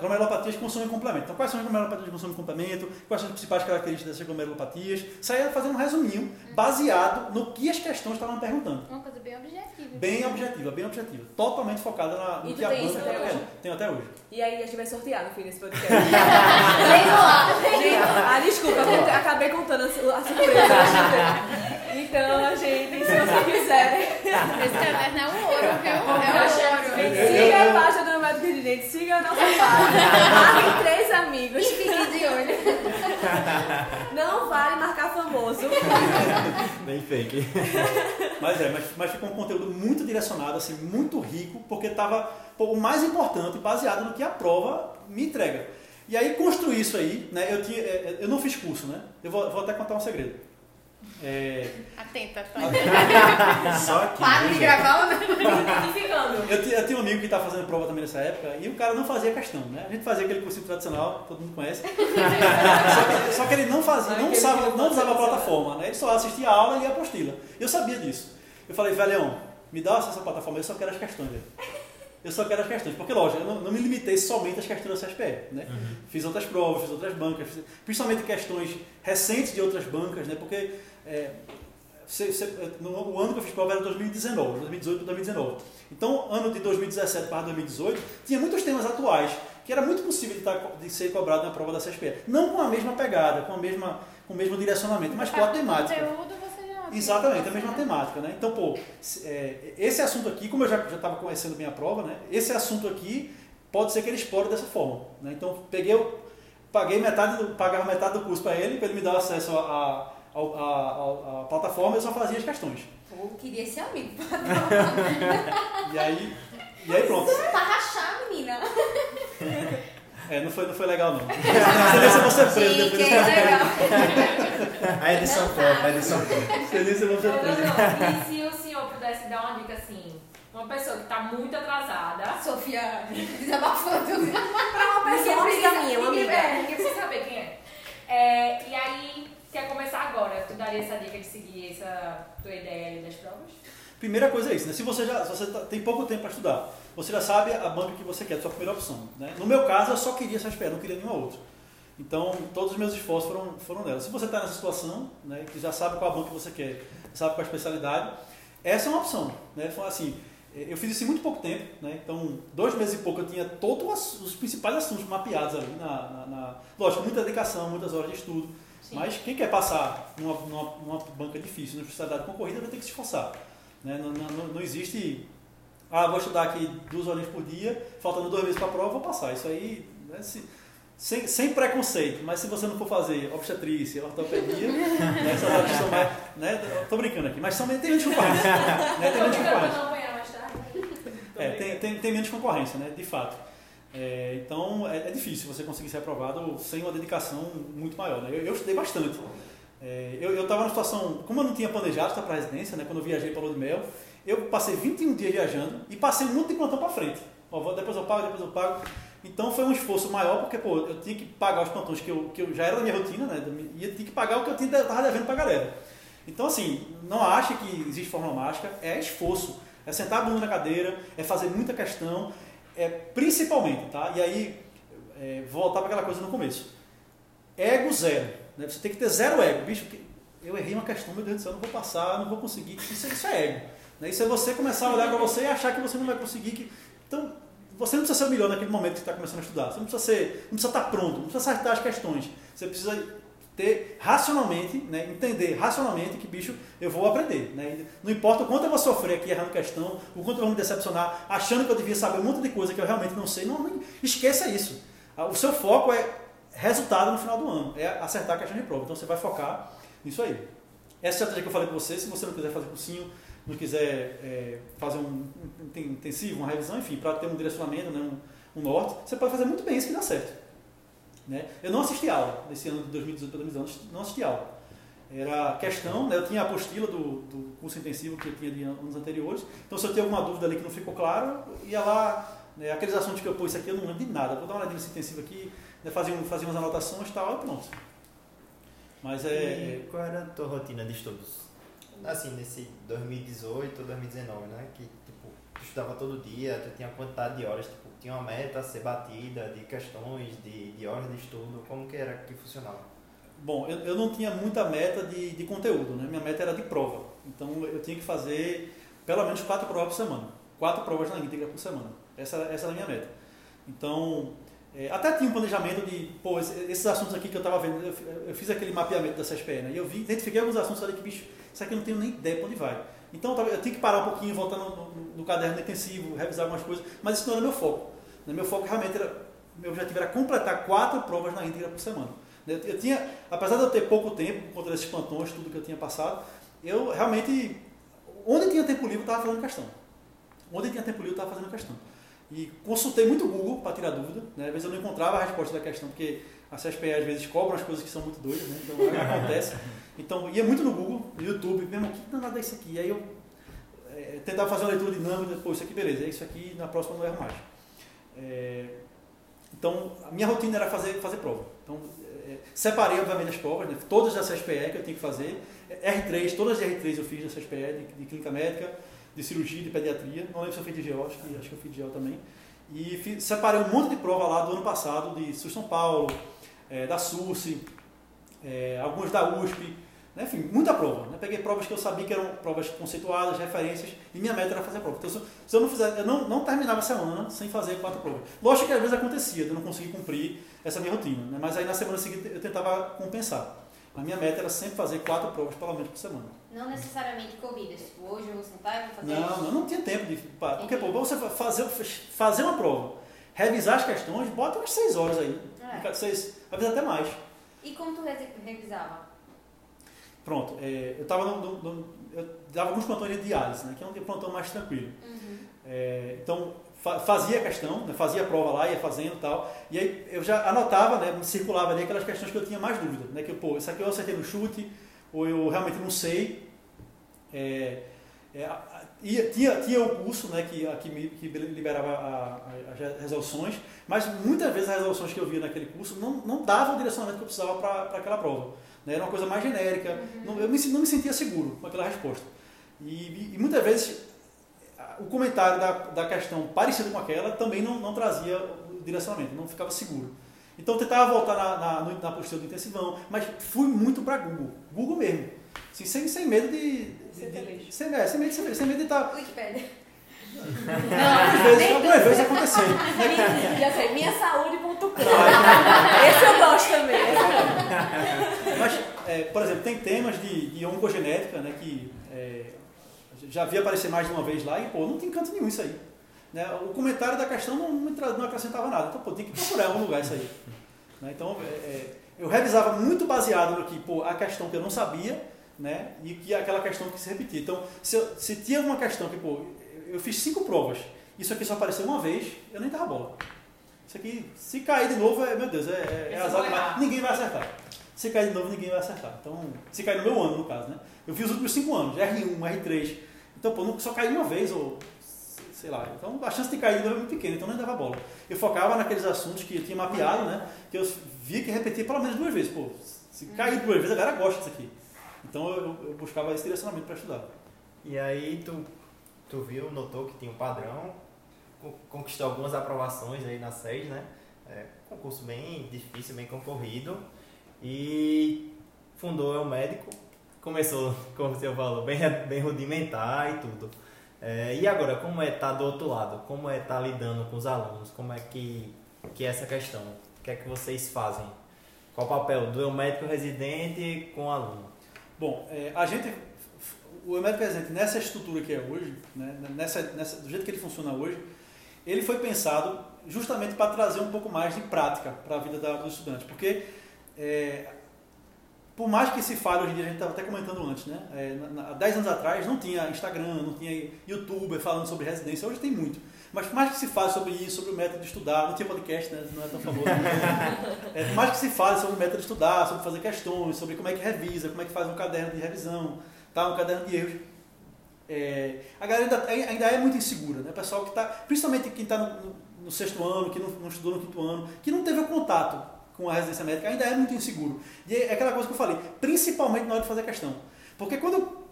glomerulopatias que consomem complemento. Então, quais são as glomerulopatias que consomem complemento? Quais são as principais características dessas glomerulopatias? Saia fazendo um resuminho baseado no que as questões estavam perguntando. Uma coisa bem objetiva. Bem objetiva, bem objetiva. Totalmente focada na, no e que a banca está querendo. Tenho até hoje. E aí a gente vai sortear no fim desse podcast. [laughs] Vem lá. ah, desculpa, acabei contando a surpresa. [laughs] Então, gente, se você quiser. Esse caderno é um ouro, viu? É um ouro. Siga a página do De Dente, siga a nossa página. Marque três amigos. E fique de olho. [laughs] Não vale marcar famoso. Bem fake. Mas é, mas, mas ficou um conteúdo muito direcionado, assim, muito rico, porque estava o mais importante, baseado no que a prova me entrega. E aí construir isso aí, né? Eu, tinha, é, eu não fiz curso, né? Eu vou, vou até contar um segredo. É... Atenta, [laughs] tá? Só que. Para de gravar ou não? Eu, eu tinha um amigo que estava fazendo prova também nessa época e o cara não fazia questão, né? A gente fazia aquele cursinho tradicional, todo mundo conhece. [laughs] só, que, só, que, ele não fazia, não usava, não usava a plataforma, né? Ele só assistia a aula e a apostila. Eu sabia disso. Eu falei, velhão, me dá essa plataforma, eu só quero as questões. Velho. Eu só quero as questões, porque lógico, eu não, não me limitei somente às questões da CSPE, né? Uhum. Fiz outras provas, fiz outras bancas, fiz, principalmente questões recentes de outras bancas, né? Porque é, no, o ano que eu fiz prova era 2019, 2018 para 2019. Então, ano de 2017 para 2018, tinha muitos temas atuais que era muito possível de, estar, tá, de ser cobrado na prova da CSPE. Não com a mesma pegada, com, a mesma, com o mesmo direcionamento, mas com a temática. Conteúdo, você já Exatamente, a mesma temática. Né? Então, pô, é, esse assunto aqui, como eu já estava conhecendo bem a prova, né? esse assunto aqui pode ser que ele explore dessa forma. Né? Então, peguei paguei metade do, pagava metade do curso para ele, para ele me dar acesso à a, a, a, a, plataforma, eu só fazia as questões. Pô, queria ser amigo. [laughs] E aí, e aí pronto. pra rachar, menina. É, não foi, não foi legal não. [laughs] Seria se você preso Sim, depois legal. A edição corta, a edição se você Não, não, preso. não. E se o senhor pudesse dar uma dica assim, uma pessoa que está muito atrasada, Sofia desabafando. Pra uma Ninguém pessoa amiga precisa- minha, uma ninguém, amiga. é, ninguém precisa saber quem é. É, E aí, quer começar agora? Tu daria essa dica de seguir essa tua ideia aí das provas? Primeira coisa é isso, né? Se você já se você tá- tem pouco tempo para estudar, você já sabe a banca que você quer, a sua primeira opção. Né? No meu caso, eu só queria essa espera, não queria nenhuma outra. Então, todos os meus esforços foram, foram nela. Se você está nessa situação, né, que já sabe qual a banca que você quer, sabe qual a especialidade, essa é uma opção. Né? Assim, eu fiz isso em muito pouco tempo, né? então, dois meses e pouco eu tinha todos os principais assuntos mapeados ali. Na, na, na- lógico, muita dedicação, muitas horas de estudo, Sim. mas quem quer passar numa, numa, numa banca difícil, numa especialidade concorrida, vai ter que se esforçar. Né? Não, não, não- existe, ah, vou estudar aqui duas horas por dia, faltando dois meses para a prova, vou passar. Isso aí, né, se- sem, sem preconceito, mas se você não for fazer obstetrícia, ortopedia, [laughs] né, essas áreas que são mais. Né, tô brincando aqui, mas são, tem menos concorrência. né, tem amanhã mais tarde. É, tem, tem, tem menos concorrência, né? De fato. É, então é, é difícil você conseguir ser aprovado sem uma dedicação muito maior. Né? Eu, eu estudei bastante. É, eu estava numa situação, como eu não tinha planejado estar para residência, né? quando eu viajei para Lua de Mel, eu passei 21 dias viajando e passei muito de plantão para frente. Ó, vou- depois eu pago, depois eu pago. Então foi um esforço maior, porque pô, eu tinha que pagar os plantões que eu, que eu já era da minha rotina, né? E eu tinha que pagar o que eu estava devendo para a galera. Então, assim, não acha que existe fórmula mágica, é esforço. É sentar a bunda na cadeira, é fazer muita questão, é principalmente, tá? E aí, é, voltar para aquela coisa no começo. Ego zero. Né? Você tem que ter zero ego. Bicho, eu errei uma questão, meu Deus do céu, não vou passar, não vou conseguir. Isso, isso é ego. Né? Isso é você começar a olhar para você e achar que você não vai conseguir. Que... Então, você não precisa ser o melhor naquele momento que está começando a estudar. Você não precisa ser, não precisa estar pronto, não precisa acertar as questões. Você precisa ter racionalmente, né, entender racionalmente que, bicho, eu vou aprender. Né? Não importa o quanto eu vou sofrer aqui errando questão, o quanto eu vou me decepcionar, achando que eu devia saber um monte de coisa que eu realmente não sei. Não, não esqueça isso. Ah, O seu foco é resultado no final do ano, é acertar a questão de prova. Então você vai focar nisso aí. Essa estratégia que eu falei com você, se você não quiser fazer cursinho, não quiser é, fazer um intensivo, uma revisão, enfim, para ter um direcionamento, né, um, um norte, você pode fazer muito bem isso que dá certo. Né? Eu não assisti aula nesse ano de 2018 para 2019, não assisti aula. Era questão, né? eu tinha a apostila do, do curso intensivo que eu tinha de anos anteriores, então se eu tinha alguma dúvida ali que não ficou claro, ia lá, né? aqueles assuntos que eu pus aqui eu não lembro de nada, vou dar uma olhadinha nesse intensivo aqui, né? fazia, fazia umas anotações e tal, e pronto. Mas é. E qual era a tua rotina de estudos? Assim, nesse 2018 ou 2019, né? Que, tipo, tu estudava todo dia, tu tinha quantidade de horas, tipo, tinha uma meta a ser batida, de questões, de, de horas de estudo, como que era que funcionava? Bom, eu, eu não tinha muita meta de, de conteúdo, né? Minha meta era de prova. Então eu tinha que fazer pelo menos quatro provas por semana. Quatro provas na íntegra por semana. Essa, essa era a minha meta. Então, é, até tinha um planejamento de, pô, esse- esses assuntos aqui que eu estava vendo, eu, eu fiz aquele mapeamento da CSPE, né? E eu vi, identifiquei alguns assuntos ali que, bicho, isso aqui eu não tenho nem ideia para onde vai. Então eu, tinha que parar um pouquinho, voltar no, no, no caderno intensivo, revisar algumas coisas, mas isso não era meu foco. Né? Meu foco realmente era, meu objetivo era completar quatro provas na íntegra por semana. né? Eu tinha, apesar de eu ter pouco tempo, por conta desses plantões, tudo que eu tinha passado, eu realmente, onde tinha tempo livre, eu estava fazendo questão. Onde tinha tempo livre, eu estava fazendo questão. E consultei muito o Google para tirar dúvida. Né? Às vezes eu não encontrava a resposta da questão, porque a CSPE às vezes cobra umas coisas que são muito doidas, né? então acontece. Então ia muito no Google, no YouTube, mesmo, que danado é isso aqui? Aí eu é, tentava fazer uma leitura dinâmica, pô, isso aqui beleza, é isso aqui, na próxima não erro mais. É, então, a minha rotina era fazer, fazer prova. Então, é, separei, obviamente, as provas, né? todas da CSPE que eu tinha que fazer. R3, todas as R3 eu fiz da CSPE, de, de clínica médica, de cirurgia, de pediatria. Não lembro se eu fiz de GEO, acho que, acho que eu fiz de GEO também. E fiz- separei um monte de prova lá do ano passado, de SUS São Paulo, é, da SUSE, é, algumas da USP, né? enfim, muita prova. Né? Peguei provas que eu sabia que eram provas conceituadas, referências, e minha meta era fazer a prova. Então, se eu, eu não fizer, eu não, não terminava a semana sem fazer quatro provas. Lógico que às vezes acontecia, eu não conseguir cumprir essa minha rotina, né? mas aí na semana seguinte eu tentava compensar. A minha meta era sempre fazer quatro provas, pelo menos, por semana. Não necessariamente corridas. Tipo, hoje eu vou sentar e vou fazer Não, isso. não, não tinha tempo de. Porque, pô, você fazer, fazer uma prova, revisar as questões, bota umas seis horas aí. É. Seis, às vezes até mais. E como tu re- revisava? Pronto, é, eu tava no, no- no- eu dava alguns plantões de diálise, né, que é um plantão mais tranquilo. Uhum. É, então fa- fazia a questão, né, fazia a prova lá, ia fazendo e tal, e aí eu já anotava, né, circulava ali aquelas questões que eu tinha mais dúvida, né, que pô, isso aqui eu acertei no chute, ou eu realmente não sei. É, é, ia- tinha, tinha o curso né, que, a- que, que liberava a- a- as resoluções, mas muitas vezes as resoluções que eu via naquele curso não, não davam o direcionamento que eu precisava para aquela prova. Né, era uma coisa mais genérica, não, eu me, não me sentia seguro com aquela resposta. E, e- muitas vezes o comentário da, da questão parecida com aquela também não, não trazia o direcionamento, não ficava seguro. Então eu tentava voltar na, na, na postura do intensivão, mas fui muito para Google, Google mesmo. Assim, sem, sem medo de. De, Ser de- feliz. sem, é, sem medo de ser feliz, sem medo de estar. Wikipédia. Algumas vezes, algumas vezes acontecendo. Minha, já sei, minhasaúde.com. Esse eu gosto também. Mas, é, por exemplo, tem temas de, de oncogenética, né, que é, já vi aparecer mais de uma vez lá e, pô, não tem canto nenhum isso aí. Né? O comentário da questão não, não acrescentava nada. Então, pô, tem que procurar em algum lugar isso aí. Né? Então, é, é, eu revisava muito baseado no que, pô, a questão que eu não sabia, né, e que aquela questão que se repetia. Então, se, eu- se tinha uma questão que, pô, eu fiz cinco provas, isso aqui só apareceu uma vez, eu nem dava bola. Isso aqui, se cair de novo, é, meu Deus, é, é, é azar demais. errar. Ninguém vai acertar. Se cair de novo, ninguém vai acertar. Então, se cair no meu ano, no caso, né? Eu fiz os últimos cinco anos, R1, R3. Então, pô, só caí uma vez, ou sei lá. Então, a chance de cair de novo é muito pequena, então nem dava bola. Eu focava naqueles assuntos que eu tinha mapeado, né? Que eu via que repetia pelo menos duas vezes. Pô, se cair duas vezes, a galera gosta disso aqui. Então, eu, eu buscava esse direcionamento para estudar. E aí tu, tu viu, notou que tinha um padrão, con- conquistou algumas aprovações aí na SES, né? É, concurso bem difícil, bem concorrido. E fundou o médico, começou, [laughs] como você falou, bem, bem rudimentar e tudo. É, e agora, como é estar do outro lado? Como é estar lidando com os alunos? Como é que, que é essa questão? O que é que vocês fazem? Qual o papel do médico residente com o aluno? Bom, é, a gente, o médico residente, nessa estrutura que é hoje, né, nessa, nessa, do jeito que ele funciona hoje, ele foi pensado justamente para trazer um pouco mais de prática para a vida da, dos estudantes. Porque, é, por mais que se fale hoje em dia, a gente estava até comentando antes, né? É, na- na- há 10 anos atrás não tinha Instagram, não tinha youtuber falando sobre residência, hoje tem muito. Mas por mais que se fale sobre isso, sobre o método de estudar, não tinha podcast, né? não é tão famoso. [laughs] É, por mais que se fale sobre o método de estudar, sobre fazer questões, sobre como é que revisa, como é que faz um caderno de revisão, tá? um caderno de erros. É, a galera ainda, ainda é muito insegura, né? O pessoal que está, principalmente quem está no, no- sexto ano, que não, não estudou no quinto ano, que não teve o contato com a residência médica, ainda é muito inseguro. E é aquela coisa que eu falei, principalmente na hora de fazer questão. Porque quando eu,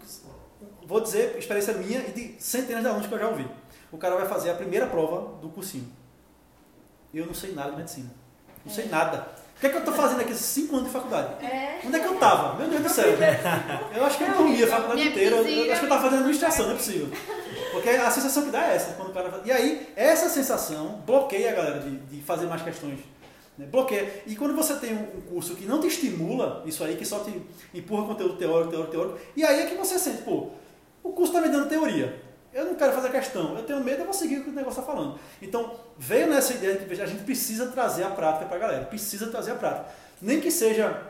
vou dizer, experiência minha e de centenas de alunos que eu já ouvi, o cara vai fazer a primeira prova do cursinho. Eu não sei nada de medicina. Não sei nada. O que é que eu estou fazendo aqui esses cinco anos de faculdade? É. Onde é que eu estava? Meu Deus do céu. [laughs] Eu acho que eu dormia a faculdade inteira. Eu, acho que eu estava fazendo administração, não é possível. Porque a sensação que dá é essa. Quando o cara E aí, essa sensação bloqueia a galera de, de fazer mais questões. né? Bloqueia. E quando você tem um um curso que não te estimula, isso aí, que só te empurra conteúdo teórico, teórico, teórico, e aí é que você sente, pô, o curso está me dando teoria. Eu não quero fazer questão, eu tenho medo, eu vou seguir o que o negócio está falando. Então, veio nessa ideia de que a gente precisa trazer a prática para a galera, precisa trazer a prática. Nem que seja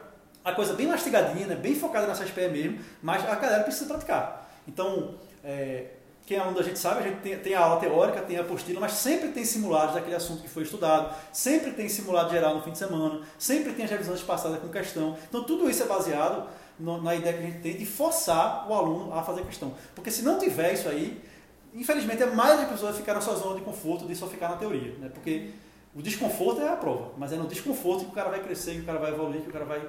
a coisa bem mastigadinha, né, bem focada nessa SPE mesmo, mas a galera precisa praticar. Então, é, quem é aluno da gente sabe, a gente tem, tem a aula teórica, tem a apostila, mas sempre tem simulados daquele assunto que foi estudado, sempre tem simulado geral no fim de semana, sempre tem as revisões passadas com questão. Então, tudo isso é baseado na ideia que a gente tem de forçar o aluno a fazer questão. Porque se não tiver isso aí, infelizmente, a maioria das pessoas vai ficar na sua zona de conforto de só ficar na teoria. Né? Porque o desconforto é a prova, mas é no desconforto que o cara vai crescer, que o cara vai evoluir, que o cara vai.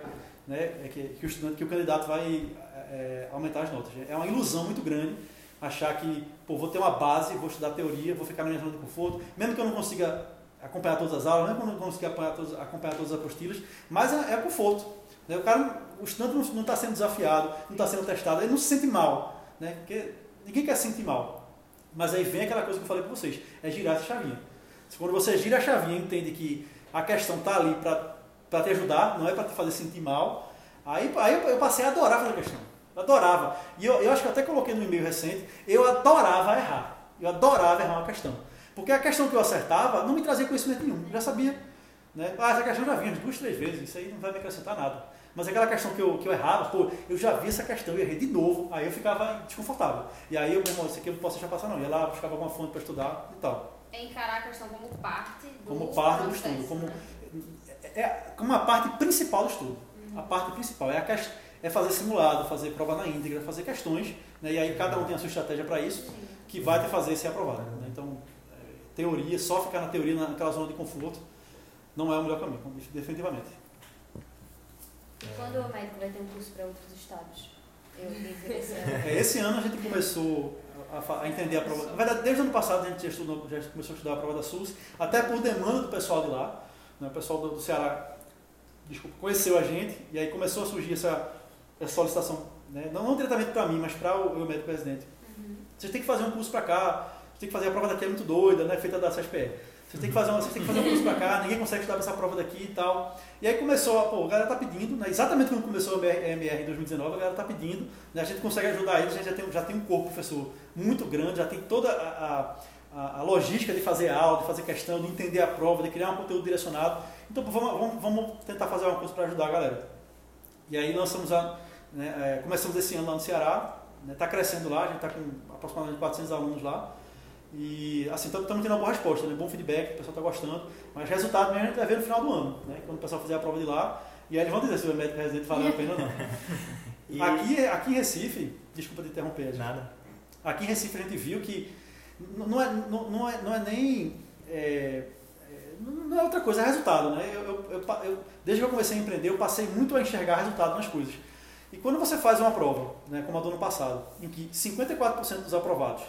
Né, é que, que o estudante, que o candidato vai é, aumentar as notas. É uma ilusão muito grande achar que, pô, vou ter uma base, vou estudar teoria, vou ficar na minha zona de conforto, mesmo que eu não consiga acompanhar todas as aulas, mesmo que eu não consiga acompanhar todas, acompanhar todas as apostilas, mas é, é conforto. Né? O cara, o estudante não está sendo desafiado, não está sendo testado, ele não se sente mal, né? Porque ninguém quer se sentir mal. Mas aí vem aquela coisa que eu falei para vocês, é girar essa chavinha. Quando você gira a chavinha entende que a questão está ali para te ajudar, não é para te fazer sentir mal, aí, aí eu, passei a adorar fazer questão. Eu adorava. E eu, eu acho que até coloquei no e-mail recente, eu adorava errar. Eu adorava errar uma questão. Porque a questão que eu acertava não me trazia conhecimento nenhum. Eu já sabia. Né? Ah, essa questão já vi umas duas, três vezes, isso aí não vai me acrescentar nada. Mas aquela questão que eu, que eu errava, pô, eu já vi essa questão, eu errei de novo, aí eu ficava desconfortável. E aí eu, meu irmão, isso aqui eu não posso deixar passar não. Ia lá, buscava alguma fonte para estudar e tal. É encarar a questão como parte do Como parte do estudo, como, né? é, como a parte principal do estudo. A parte principal é, a é fazer simulado, fazer prova na íntegra, fazer questões, né? e aí cada um tem a sua estratégia para isso, que vai te fazer ser aprovado. né? Então, é, teoria, só ficar na teoria, naquela zona de conforto, não é o melhor caminho, definitivamente. E quando o médico vai ter um curso para outros estados? Eu esse ano. [laughs] É, esse ano a gente começou a, entender a prova. Na verdade, desde o ano passado a gente já, estudou, já começou a estudar a prova da SUS, até por demanda do pessoal de lá. Né? O pessoal do, do Ceará desculpa, conheceu a gente e aí começou a surgir essa, essa solicitação, né? não, não diretamente para mim, mas para o, o médico presidente. Vocês têm que fazer um curso para cá, vocês têm que fazer a prova daqui é muito doida, né? feita da CSPE. Vocês têm que fazer, uma, vocês que fazer um curso para cá, ninguém consegue estudar pra essa prova daqui e tal. E aí começou, pô, a galera tá pedindo, né? exatamente quando começou a MR em 2019, a galera tá pedindo, né? a gente consegue ajudar eles, a gente já tem, já tem um corpo professor muito grande, já tem toda a, a, a logística de fazer aula, de fazer questão, de entender a prova, de criar um conteúdo direcionado. Então vamos, vamos, vamos tentar fazer uma coisa para ajudar a galera. E aí lançamos a, né, é, começamos esse ano lá no Ceará, está crescendo lá, a gente está com aproximadamente 400 alunos lá. E assim, estamos tendo uma boa resposta, né? bom feedback, o pessoal está gostando. Mas resultado mesmo a gente vai ver no final do ano, né? quando o pessoal fizer a prova de lá. E aí eles vão dizer se o médico residente valeu a pena ou não. [laughs] E Aqui, aqui em Recife, desculpa te interromper, Edson. nada. Aqui em Recife a gente viu que não é, não, não é, não é nem. é, é, não é outra coisa, é resultado. Né? Eu, eu- eu- desde que eu comecei a empreender, eu passei muito a enxergar resultado nas coisas. E quando você faz uma prova, né, como a do ano passado, em que 54% dos aprovados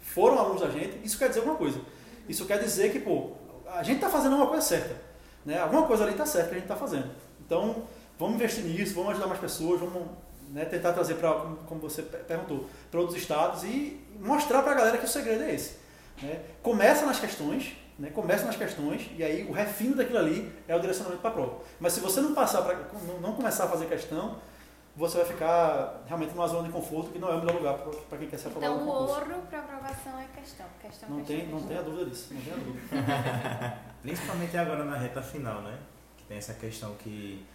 foram alunos da gente, isso quer dizer alguma coisa. Isso quer dizer que, pô, a gente está fazendo uma coisa certa. Né? Alguma coisa ali está certa que a gente está fazendo. Então, vamos investir nisso, vamos ajudar mais pessoas, vamos né, tentar trazer para, como você pe- perguntou, para outros estados e mostrar para a galera que o segredo é esse. né? Começa nas questões, né? começa nas questões e aí o refino daquilo ali é o direcionamento para a prova. Mas se você não passar pra, não, não começar a fazer questão, você vai ficar realmente numa zona de conforto que não é o melhor lugar para quem quer se aprovar Então o ouro para aprovação é questão. questão Não questão, tem, não questão. tem a dúvida disso, não tem a dúvida. [laughs] Principalmente agora na reta final, né? Que tem essa questão que.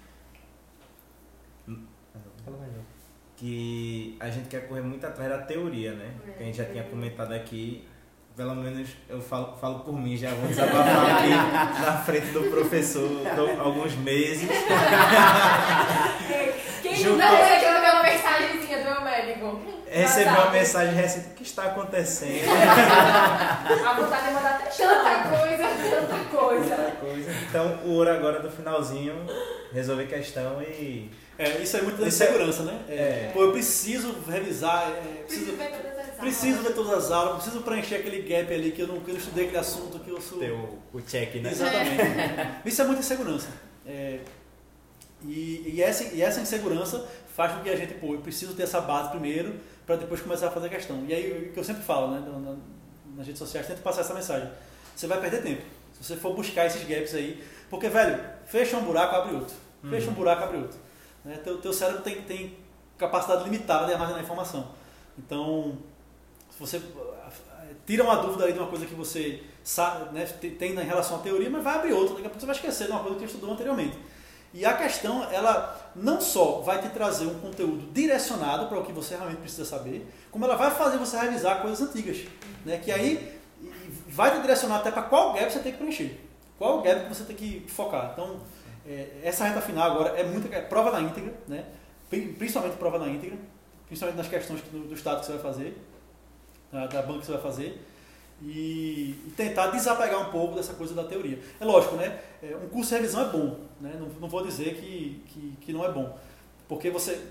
Que a gente quer correr muito atrás da teoria, né? Que a gente já tinha comentado aqui. Pelo menos eu falo, falo por mim, já vou desabafar aqui [laughs] na frente do professor do- alguns meses. Quem Junto- não recebeu uma mensagenzinha do meu médico? Recebeu uma WhatsApp. mensagem recente: o que está acontecendo? A vontade de mandar até tanta coisa, tanta coisa. Outra coisa. Então, o ouro agora do finalzinho, resolver questão e. É, isso é muito da Isso é- insegurança, né? É, É. Pô, eu preciso revisar, é, preciso, Preciso aulas. preciso ver todas as aulas, preciso preencher aquele gap ali que eu não, que eu não estudei aquele assunto que eu sou. Ter o, o check, né? Exatamente. [laughs] Isso é muita insegurança. É, e, e, essa, e essa insegurança faz com que a gente, pô, eu preciso ter essa base primeiro para depois começar a fazer a questão. E aí, o que eu sempre falo, né, na- na- nas redes sociais, tento passar essa mensagem. Você vai perder tempo. Se você for buscar esses gaps aí, porque, velho, fecha um buraco, abre outro. Fecha um buraco, abre outro. Né? Teu, teu cérebro tem, tem capacidade limitada de armazenar informação. Então, você tira uma dúvida aí de uma coisa que você sabe, né, te- tem em relação à teoria, mas vai abrir outra, daqui a pouco você vai esquecer de uma coisa que estudou anteriormente. E a questão, ela não só vai te trazer um conteúdo direcionado para o que você realmente precisa saber, como ela vai fazer você revisar coisas antigas, né, que aí vai te direcionar até para qual gap você tem que preencher, qual gap você tem que focar. Então, é, essa reta final agora é muito é prova na íntegra, né, Pri- principalmente prova na íntegra, principalmente nas questões que- do, do estado que você vai fazer, da, da banca que você vai fazer, e, e tentar desapegar um pouco dessa coisa da teoria. É lógico, né? é, Um curso de revisão é bom, né? não, não vou dizer que, que, que não é bom, porque você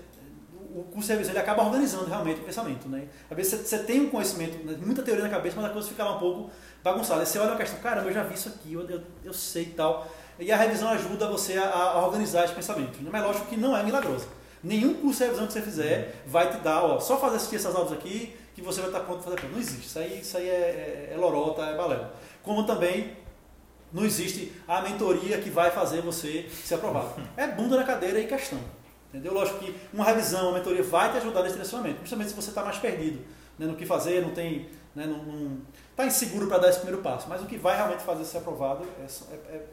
o curso de revisão ele acaba organizando realmente o pensamento. Né? Às vezes você, você tem um conhecimento, né, muita teoria na cabeça, mas a coisa fica um pouco bagunçada. Aí você olha uma questão, caramba, eu já vi isso aqui, eu, eu, eu sei e tal. E a revisão ajuda você a, a organizar os pensamentos. Né? Mas lógico que não é milagrosa. Nenhum curso de revisão que você fizer vai te dar, ó, só fazer assistir essas aulas aqui que você vai estar pronto para fazer. Não existe. Isso aí, isso aí é, é, é lorota, é balela. Como também não existe a mentoria que vai fazer você ser aprovado. [laughs] É bunda na cadeira e questão. Entendeu? Lógico que uma revisão, uma mentoria vai te ajudar nesse direcionamento, principalmente se você está mais perdido né, no que fazer, não tem, né, não está inseguro para dar esse primeiro passo. Mas o que vai realmente fazer ser aprovado é, é- é-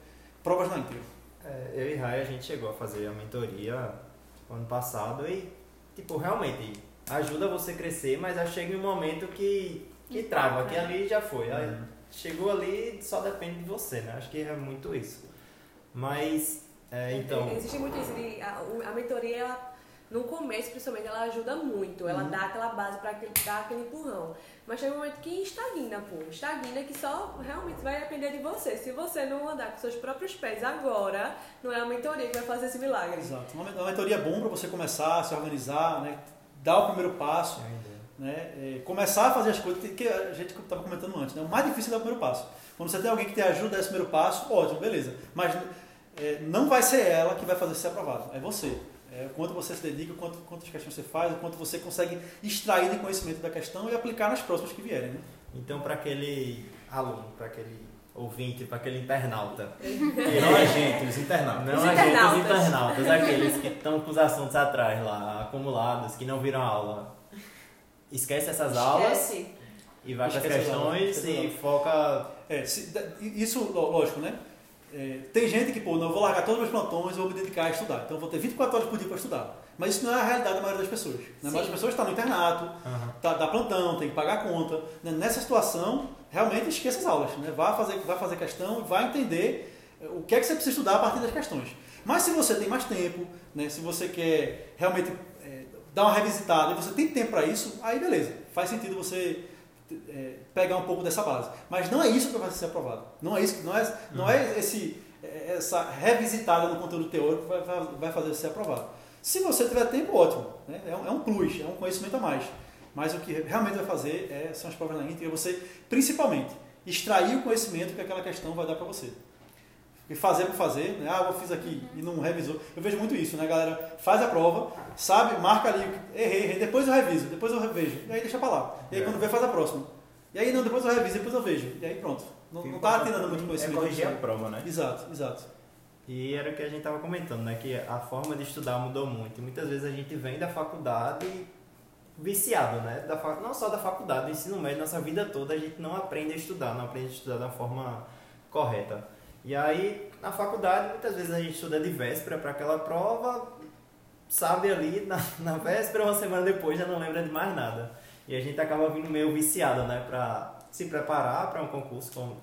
provas na íntegra. É, eu e Rai, a gente chegou a fazer a mentoria ano passado e, tipo, realmente ajuda você a crescer, mas aí chega um momento que, que trava, que ali já foi. Aí Uhum. chegou ali, só depende de você, né? Acho que é muito isso. Mas, é, então... Existe muito isso. De, a, a mentoria, ela, no começo, principalmente, ela ajuda muito. Ela dá aquela base para dar aquele empurrão. Mas chega um momento que estagna, pô. Estagna que só realmente vai depender de você. Se você não andar com seus próprios pés agora, não é a mentoria que vai fazer esse milagre. Exato. Uma, uma mentoria é bom para você começar a se organizar, né? Dar o primeiro passo, né? É, começar a fazer as coisas que a gente estava comentando antes. Né? O mais difícil é dar o primeiro passo. Quando você tem alguém que te ajuda a esse primeiro passo, ótimo, beleza. Mas é, não vai ser ela que vai fazer ser aprovado, é você. É, o quanto você se dedica, o quanto, quantas questões você faz, o quanto você consegue extrair de conhecimento da questão e aplicar nas próximas que vierem. Né? Então, para aquele aluno, para aquele ouvinte, para aquele internauta, [laughs] Não a gente, os internautas. não Os a gente, os internautas. internautas, aqueles que estão com os assuntos atrás lá, acumulados, que não viram aula, esquece essas aulas Esquece. e vai para as aulas, questões e aulas. foca. É, se- isso, ló- lógico, né? É, tem gente que, pô, não, eu vou largar todos os meus plantões e vou me dedicar a estudar. Então eu vou ter 24 horas por dia para estudar. Mas isso não é a realidade da maioria das pessoas. Né? A maioria das pessoas está no internato, tá, dá plantão, tem que pagar a conta. Né? Nessa situação, realmente esqueça as aulas. Né? Vá, fazer, vá fazer questão e vai entender eh, o que é que você precisa estudar a partir das questões. Mas se você tem mais tempo, né? se você quer realmente eh, dar uma revisitada e você tem tempo para isso, aí beleza. Faz sentido você eh, pegar um pouco dessa base. Mas não é isso que vai ser aprovado. Não é isso, não é, não é esse, eh, essa revisitada no conteúdo teórico que vai, vai- vai fazer você ser aprovado. Se você tiver tempo, ótimo. Né? É, um, é um plus, é um conhecimento a mais. Mas o que realmente vai fazer é, são as provas na íntegra. Você, principalmente, extrair o conhecimento que aquela questão vai dar para você. Porque fazer por fazer, né? ah, eu fiz aqui e não revisou. Eu vejo muito isso, né, galera? Faz a prova, sabe, marca ali, errei, errei, depois eu reviso, depois eu revejo, e aí deixa pra lá. E aí É. quando vê, faz a próxima. E aí não, depois eu reviso, depois eu vejo. E aí pronto. Não, não tá tirando muito É conhecimento. corrigir a prova, né? Exato, exato. E era o que a gente tava comentando, né? Que a forma de estudar mudou muito. E muitas vezes a gente vem da faculdade viciado, né? Da. Não só da faculdade, do ensino médio, nossa vida toda a gente não aprende a estudar, não aprende a estudar da forma correta. E aí, na faculdade, muitas vezes a gente estuda de véspera para aquela prova, sabe ali na, [laughs] na véspera, uma semana depois já não lembra de mais nada. E a gente acaba vindo meio viciado, né? Para se preparar para um concurso, como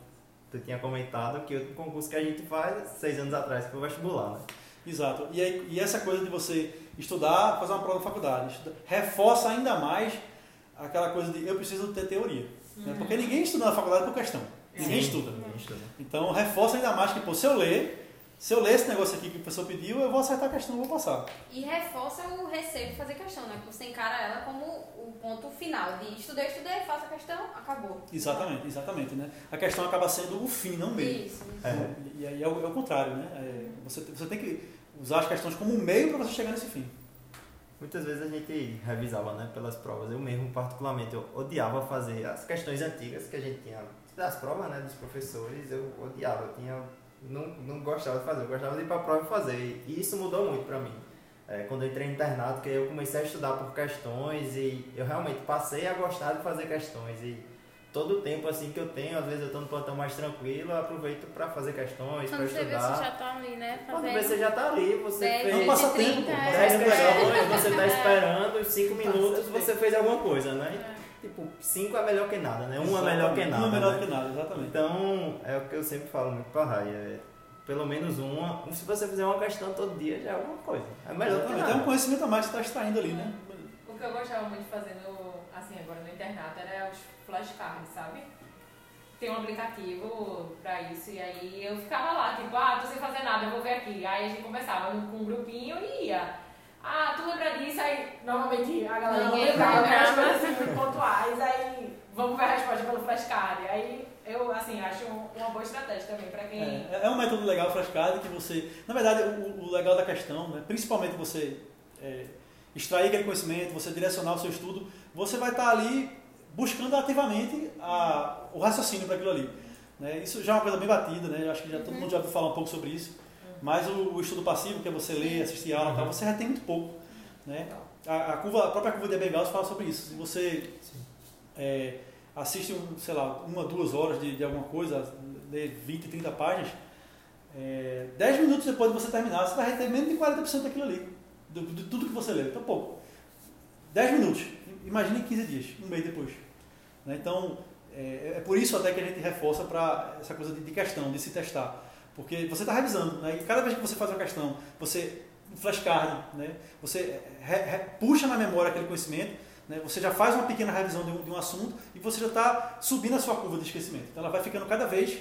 tu tinha comentado, que o concurso que a gente faz seis anos atrás, foi o vestibular, né? Exato. E, aí, e essa coisa de você estudar, fazer uma prova na faculdade, estuda- reforça ainda mais aquela coisa de eu preciso ter teoria. né? Porque ninguém estuda na faculdade por questão. Ninguém estuda. ninguém estuda. Então reforça ainda mais que, pô, se eu ler, se eu ler esse negócio aqui que o professor pediu, eu vou acertar a questão, eu vou passar. E reforça o receio de fazer questão, né? Porque você encara ela como o ponto final de estudei, estudei, faço a questão, acabou. Exatamente, exatamente. Né? A questão acaba sendo o fim, não o meio. Isso. É. E aí é o, é o contrário, né? É, você, você tem que usar as questões como um meio para você chegar nesse fim. Muitas vezes a gente revisava, né, pelas provas. Eu mesmo, particularmente, eu odiava fazer as questões antigas que a gente tinha das provas, né, dos professores. Eu odiava, eu tinha, não, não gostava de fazer, eu gostava de ir para a prova e fazer. E isso mudou muito para mim. É, quando eu entrei no internato, que eu comecei a estudar por questões e eu realmente passei a gostar de fazer questões. E todo o tempo assim que eu tenho, às vezes eu estou no plantão mais tranquilo, eu aproveito para fazer questões, para Quando você vê, estudar. você já tá ali, né? Quando Fazendo. vê, você já tá ali, você fez É passatempo, 30, pô. é. 10 É. questões, você tá [laughs] esperando, 5 Passatempo. minutos você fez alguma coisa, né? Tipo, 5 é melhor que nada, né? Um é melhor que nada. Um é melhor né? que nada, exatamente. Então, é o que eu sempre falo muito pra Rai, é pelo menos uma. Se você fizer uma questão todo dia, já é alguma coisa. É melhor que Exatamente. nada. É um conhecimento a mais que você está extraindo ali, né? O que eu gostava muito de fazer no, assim, agora no internato era os flashcards, sabe? Tem um aplicativo pra isso, e aí eu ficava lá, tipo, ah, tô sem fazer nada, eu vou ver aqui. Aí a gente conversava com um grupinho e ia. Ah, tu lembra disso? Aí normalmente a galera não lembrava, lembra. porque as coisas assim muito pontuais, aí vamos ver a resposta pelo flashcard. Aí eu, assim, acho um- uma boa estratégia também pra quem. É, é um método legal, o flashcard, que você... Na verdade, o, o legal da questão, né, principalmente você é, extrair aquele conhecimento, você direcionar o seu estudo, você vai estar ali buscando ativamente a, o raciocínio para aquilo ali. Né? Isso já é uma coisa bem batida, né? Eu acho que já, todo mundo já ouviu falar um pouco sobre isso. Mas o, o estudo passivo, que é você ler, assistir aula e tal, você retém muito pouco. Né? A, a, curva, a própria curva de Ebbinghaus fala sobre isso. Se você é, assiste, um, sei lá, uma, duas horas de, de alguma coisa, lê 20, 30 páginas, é, 10 minutos depois de você terminar, você vai ter menos de 40% daquilo ali, de, de tudo que você leu. Então, pouco. 10 minutos. Imagine 15 dias, um mês depois. Né? Então, é, é por isso até que a gente reforça para essa coisa de, de questão, de se testar. Porque você está revisando, né? e cada vez que você faz uma questão, você flashcard, né? você re, re, puxa na memória aquele conhecimento, né? você já faz uma pequena revisão de um, de um assunto e você já está subindo a sua curva de esquecimento. Então ela vai ficando cada vez,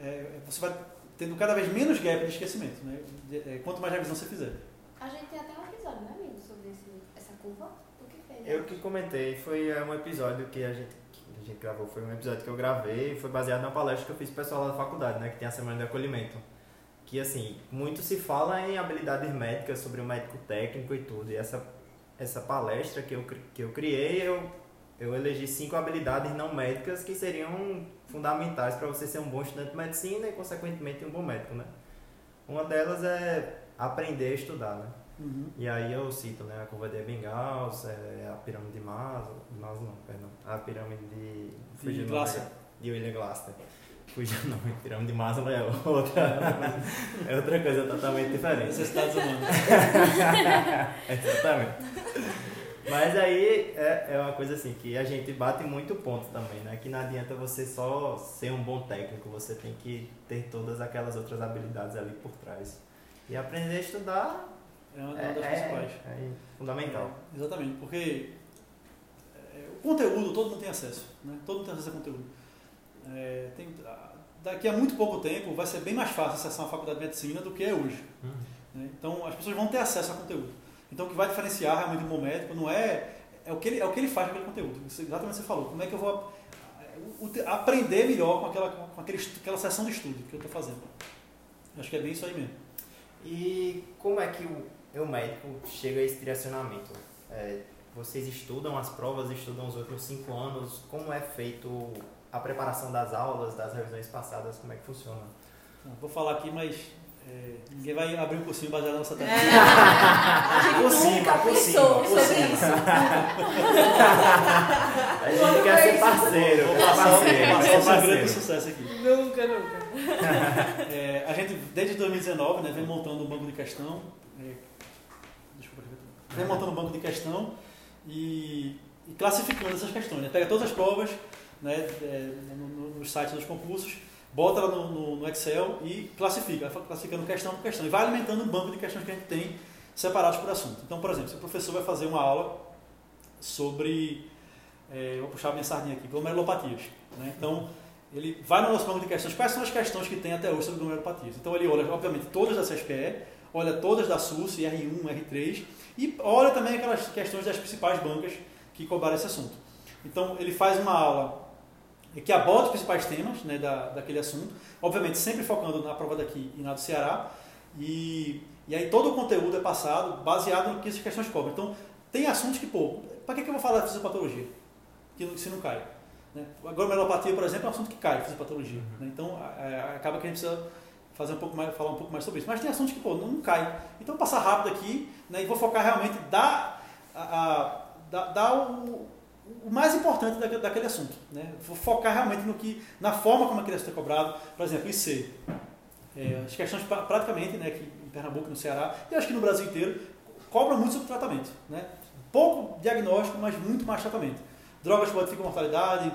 é, você vai tendo cada vez menos gap de esquecimento, né? É, quanto mais revisão você fizer. A gente tem até um episódio, né, amigo, sobre esse, essa curva. Tu que fez? Eu que comentei, foi é, um episódio que a gente, gente gravou, foi um episódio que eu gravei, foi baseado na palestra que eu fiz pro pessoal lá da faculdade, né, que tem a semana de acolhimento. Que assim, muito se fala em habilidades médicas sobre o médico técnico e tudo. E essa, essa palestra que eu, que eu criei, eu, eu elegi cinco habilidades não médicas que seriam fundamentais para você ser um bom estudante de medicina e, consequentemente, um bom médico, né? Uma delas é aprender a estudar, né? Uhum. E aí eu cito, né, a curva de Ebbinghaus, é, a pirâmide de Maslow, de Maslow não, perdão, a pirâmide de... Glasser. agora. De William Glasser. Fugiu o nome, pirâmide de Maslow é outra, é outra coisa totalmente diferente. Necessidades humanas. [laughs] Exatamente. Mas aí é, é uma coisa assim, que a gente bate muito ponto também, né? Que não adianta você só ser um bom técnico, você tem que ter todas aquelas outras habilidades ali por trás. E aprender a estudar É uma é, das é- principais. é fundamental. É, exatamente, porque é, o conteúdo todo mundo tem acesso, né? todo mundo tem acesso a conteúdo. Tem- daqui a muito pouco tempo vai ser bem mais fácil acessar uma faculdade de medicina do que é hoje. né? Então as pessoas vão ter acesso a conteúdo. Então o que vai diferenciar realmente um bom médico não é, é, o, que ele, é o que ele faz com aquele conteúdo. Isso, exatamente o que você falou. Como é que eu vou aprender melhor com aquela, com aquele, aquela sessão de estudo que eu estou fazendo. Acho que é bem isso aí mesmo. E como é que o, o médico chega a esse direcionamento? É, vocês estudam as provas, estudam os outros cinco anos, como é feito a preparação das aulas, das revisões passadas, como é que funciona? Vou falar aqui, mas é, ninguém vai abrir um cursinho baseado na nossa É, técnica. a gente Por cima, nunca por cima, por cima. [laughs] A gente quer ser parceiro, Vou passar, parceiro, passar um segredo de parceiro. sucesso aqui. Nunca, nunca. [laughs] É, a gente, desde 2019, né, vem montando um banco de questão. É, desculpa, vem montando um banco de questão e, e classificando essas questões. Né? Pega todas as provas né, é, no, nos sites dos concursos, bota lá no, no- no Excel e classifica, classificando questão por questão. E vai alimentando um banco de questões que a gente tem separados por assunto. Então, por exemplo, se o professor vai fazer uma aula sobre. é, vou puxar minha sardinha aqui, glomerulopatias. Né? Então, ele vai no nosso banco de questões, quais são as questões que tem até hoje sobre glomerulopatias. Então, ele olha, obviamente, todas da CSPE, olha todas da SUS, R1, R3, e olha também aquelas questões das principais bancas que cobraram esse assunto. Então, ele faz uma aula que aborda os principais temas né, da, daquele assunto, obviamente sempre focando na prova daqui e na do Ceará, e, e aí todo o conteúdo é passado baseado no que essas questões cobram. Então, tem assuntos que, pô, para que, que eu vou falar de fisiopatologia? Que se não cai. Né? A glomerulopatia, por exemplo, é um assunto que cai, fisiopatologia. Né? Então, a- a- acaba que a gente precisa fazer um pouco mais, falar um pouco mais sobre isso. Mas tem assuntos que, pô, não, não cai. Então, vou passar rápido aqui né, e vou focar realmente dar, a, a- dar, o, o mais importante daquele, daquele assunto. Né? Vou focar realmente no que, na forma como aquele assunto é cobrado. Por exemplo, IC. É, as questões pra- praticamente, né, aqui em Pernambuco, no Ceará, e acho que no Brasil inteiro, cobram muito sobre tratamento. Né? Pouco diagnóstico, mas muito mais tratamento. Drogas que modificam mortalidade,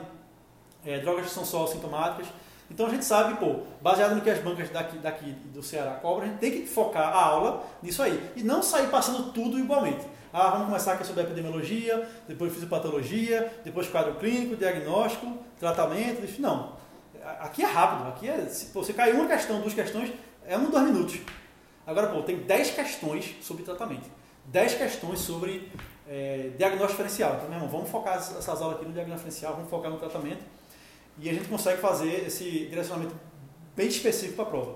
é, drogas que são só sintomáticas. Então a gente sabe, pô, baseado no que as bancas daqui, daqui do Ceará cobram, a gente tem que focar a aula nisso aí. E não sair passando tudo igualmente. Ah, vamos começar aqui sobre epidemiologia, depois fisiopatologia, depois quadro clínico, diagnóstico, tratamento, não. Aqui é rápido, aqui é. Se pô, você cai uma questão, duas questões, é um, dois minutos. Agora, pô, tem 10 questões sobre tratamento. 10 questões sobre é, diagnóstico diferencial. Então, meu irmão, vamos focar essas aulas aqui no diagnóstico diferencial, vamos focar no tratamento. E a gente consegue fazer esse direcionamento bem específico para a prova.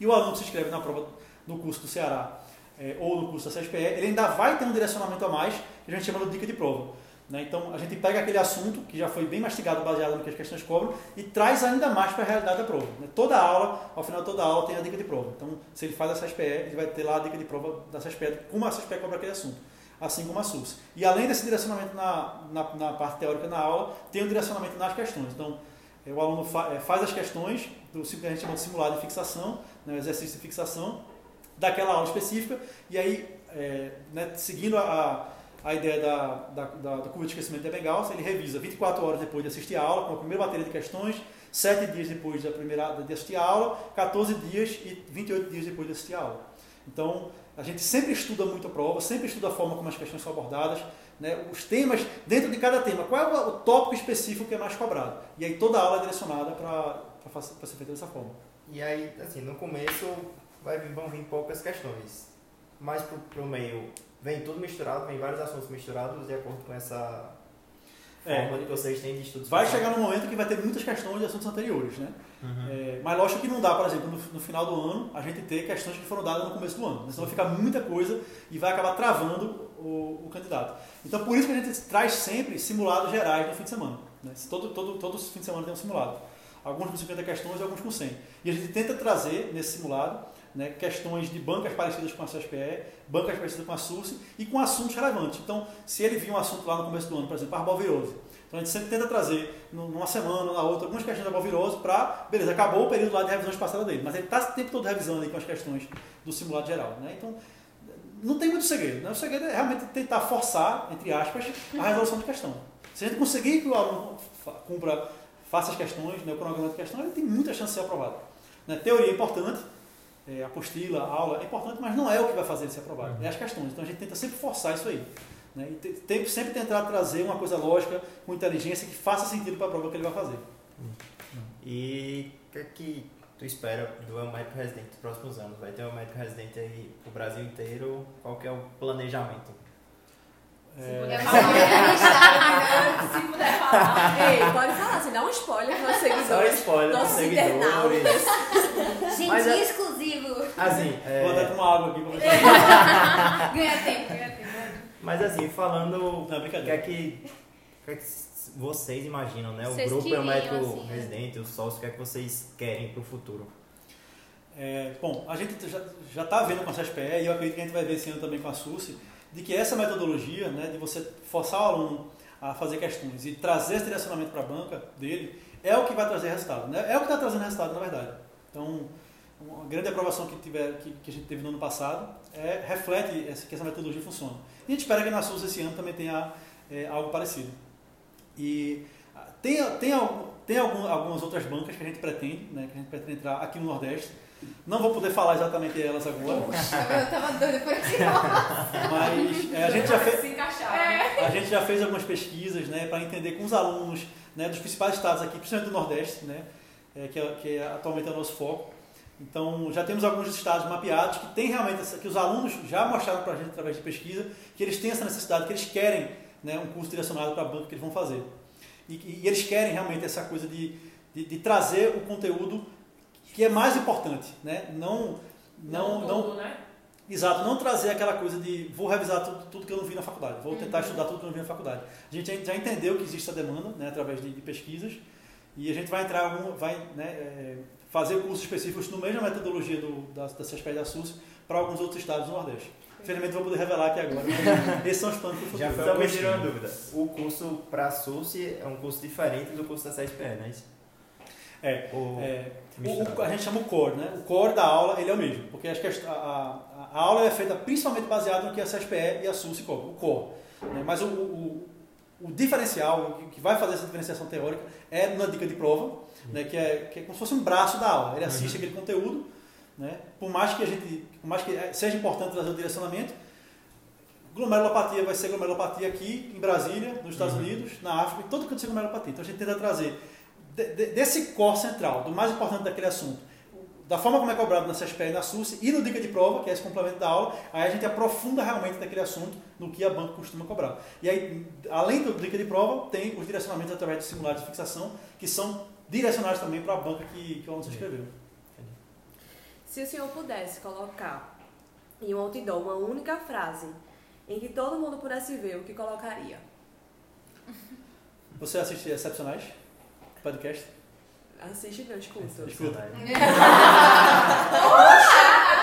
E o aluno que se inscreve na prova no curso do Ceará é, ou no curso da CSPE, ele ainda vai ter um direcionamento a mais, que a gente chama de dica de prova. Né? Então, a gente pega aquele assunto que já foi bem mastigado, baseado no que as questões cobram, e traz ainda mais para a realidade da prova. né? Toda aula, ao final de toda aula, tem a dica de prova. Então, se ele faz a CSPE, ele vai ter lá a dica de prova da CSPE, como a CSPE cobra aquele assunto, assim como a SUS. E além desse direcionamento na, na, na parte teórica na aula, tem um direcionamento nas questões. Então, eh, o aluno fa- eh, faz as questões do que a gente chama de simulado de fixação, né, exercício de fixação daquela aula específica, e aí, é, né, seguindo a, a ideia da, da, da, da curva de esquecimento de Ebbinghaus, ele revisa 24 horas depois de assistir a aula, com a primeira bateria de questões, 7 dias depois da primeira, de assistir a aula, 14 dias e 28 dias depois de assistir a aula. Então, a gente sempre estuda muito a prova, sempre estuda a forma como as questões são abordadas, né, os temas, dentro de cada tema, qual é o, o tópico específico que é mais cobrado. E aí toda a aula é direcionada para ser feita dessa forma. E aí, assim, no começo vai, vão vir poucas questões. Mas pro, pro meio vem tudo misturado, vem vários assuntos misturados de acordo com essa É. forma que vocês têm de estudos. Vai chegar num momento que vai ter muitas questões de assuntos anteriores, né? Uhum. É, mas lógico que não dá, por exemplo, no, no final do ano, a gente ter questões que foram dadas no começo do ano. Senão vai ficar muita coisa e vai acabar travando o, o candidato. Então, por isso que a gente traz sempre simulados gerais no fim de semana. Né? Todo, todo, todo fim de semana tem um simulado. Alguns com 50 questões e alguns com 100. E a gente tenta trazer nesse simulado né, questões de bancas parecidas com a CSPE, bancas parecidas com a SURSE e com assuntos relevantes. Então, se ele viu um assunto lá no começo do ano, por exemplo, arbovirose, então a gente sempre tenta trazer num- numa semana, na outra, algumas questões da arbovirose para, beleza, acabou o período lá de revisão espaçada dele, mas ele está o tempo todo revisando aí com as questões do simulado geral. Né? Então, não tem muito segredo. Né? O segredo é realmente tentar forçar, entre aspas, a resolução de questão. Se a gente conseguir que o aluno cumpra, faça as questões, né, o cronograma de questão, ele tem muita chance de ser aprovado. Né? Teoria é importante, é, apostila, aula é importante, mas não é o que vai fazer ele ser aprovado, é as questões. Então a gente tenta sempre forçar isso aí. Né? E te- tem- sempre tentar trazer uma coisa lógica, com inteligência, que faça sentido para a prova que ele vai fazer. E o que é que tu espera do El Médico Residente nos próximos anos? Vai ter um médico residente aí pro Brasil inteiro? Qual que é o planejamento? Se É, puder falar. [laughs] Se puder falar. Ei, pode falar, assim, dá um spoiler para os Só seguidores. spoiler pros Nossos seguidores. internautas. [laughs] Gente, Mas é- exclusivo. Assim, Vou até é, tomar água aqui para ver. [laughs] Ganha tempo, ganha tempo. Mas assim, falando Não, o que é brincadeira. que, o que é que vocês imaginam, né? O Vocês grupo é o médico assim, né? residente, o sócio, o que é que vocês querem pro futuro? É, bom, a gente já está vendo com a CSPE e eu acredito que a gente vai ver esse ano também com a SUSE, de que essa metodologia né, de você forçar o aluno a fazer questões e trazer esse direcionamento para a banca dele é o que vai trazer resultado. Né? É o que está trazendo resultado, na verdade. Então, uma grande aprovação que, tiver, que, que a gente teve no ano passado é, reflete essa, que essa metodologia funciona. E a gente espera que na SUSE esse ano também tenha é, algo parecido. E ah, tem, tem, tem algum- algumas outras bancas que a gente pretende, né, que a gente pretende entrar aqui no Nordeste. Não vou poder falar exatamente elas agora, Eu tava doida por esse mas é, a, gente já fez, encaixar. né? a gente já fez algumas pesquisas né, para entender com os alunos né, dos principais estados aqui, principalmente do Nordeste, né, é, que, é, que é atualmente é o nosso foco. Então, já temos alguns estados mapeados que tem realmente essa, que os alunos já mostraram para a gente através de pesquisa que eles têm essa necessidade, que eles querem né, um curso direcionado para a banca que eles vão fazer. E, e eles querem realmente essa coisa de, de, de trazer o conteúdo que é mais importante, né? Não, não, não, tudo, né? Exato, não trazer aquela coisa de vou revisar tudo, tudo que eu não vi na faculdade, vou tentar Uhum. estudar tudo que eu não vi na faculdade. A gente já- entendeu que existe essa demanda né, através de, de pesquisas e a gente vai entrar algum, vai né, é, fazer cursos específicos no mesma metodologia do, da, da e da SUS para alguns outros estados do Nordeste. Infelizmente vou poder revelar aqui agora, esses são os planos para o. Já foi me tirou uma dúvida. O curso para SUSE é um curso diferente do curso da CSPE, não é isso? É, Ou é, o- o- a gente chama o core, né? O core da aula ele é o mesmo, porque acho que a, a- a aula é feita principalmente baseada no que a CSPE e a SUS cobram, o core. né? Mas o, o- o diferencial, o que vai fazer essa diferenciação teórica, é na dica de prova, né? que, é, que é como se fosse um braço da aula. Ele assiste aquele conteúdo, né? por mais que a gente, por mais que seja importante trazer o direcionamento, glomerulopatia vai ser glomerulopatia aqui em Brasília, nos Estados Uhum. Unidos, na África, em todo canto de glomerulopatia. Então a gente tenta trazer de- de- desse core central, do mais importante daquele assunto, da forma como é cobrado na CSPE e na SUS e no Dica de Prova, que é esse complemento da aula, aí a gente aprofunda realmente naquele assunto no que a banca costuma cobrar. E aí, além do Dica de Prova, tem os direcionamentos através de simulados de fixação, que são direcionados também para a banca que, que o aluno se inscreveu. Se o senhor pudesse colocar em um outdoor uma única frase em que todo mundo pudesse ver, o que colocaria? Você assiste Excepcionais? Podcast? Assiste não, escuta. Escuta.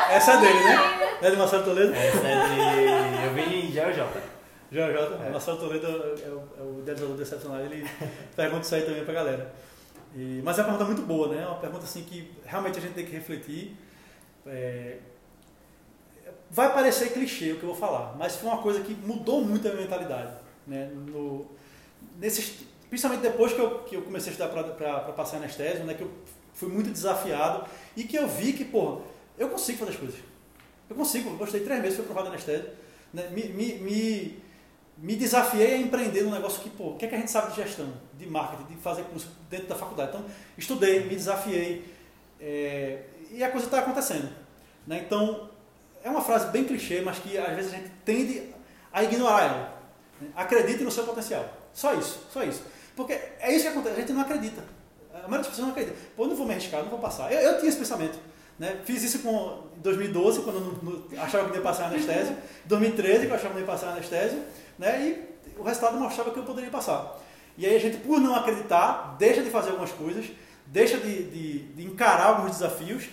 Essa é dele, né? É de Marcelo Toledo? Essa é de. Eu vi em GeoJ. Já. É. Marcelo Toledo é o, é o idealizador do Excepcional, ele pergunta isso aí também pra galera. E, mas é uma pergunta muito boa, né? É uma pergunta assim que realmente a gente tem que refletir. é, vai parecer clichê o que eu vou falar, mas foi uma coisa que mudou muito a minha mentalidade. Né? No, nesses, principalmente depois que eu, que eu comecei a estudar para passar anestésio, né? que eu fui muito desafiado e que eu vi que, pô, eu consigo fazer as coisas. Eu consigo, eu gostei três meses, fui aprovado anestésio. Né? Me, me, me, me desafiei a empreender num negócio que, pô, o que, é que a gente sabe de gestão, de marketing, de fazer curso dentro da faculdade. Então, estudei, me desafiei é, e a coisa está acontecendo. Né? Então, é uma frase bem clichê, mas que às vezes a gente tende a ignorar ela. Né? Acredite no seu potencial. Só isso, só isso. Porque é isso que acontece, a gente não acredita. A maioria das pessoas não acredita. Pô, não vou me arriscar, não vou passar. Eu, eu tinha esse pensamento. Né? Fiz isso com, em 2012, quando eu não, não, achava que ia passar anestésio. Em 2013, quando eu achava que ia passar anestésio. Né? E o resultado mostrava que eu poderia passar. E aí a gente, por não acreditar, deixa de fazer algumas coisas, deixa de, de, de encarar alguns desafios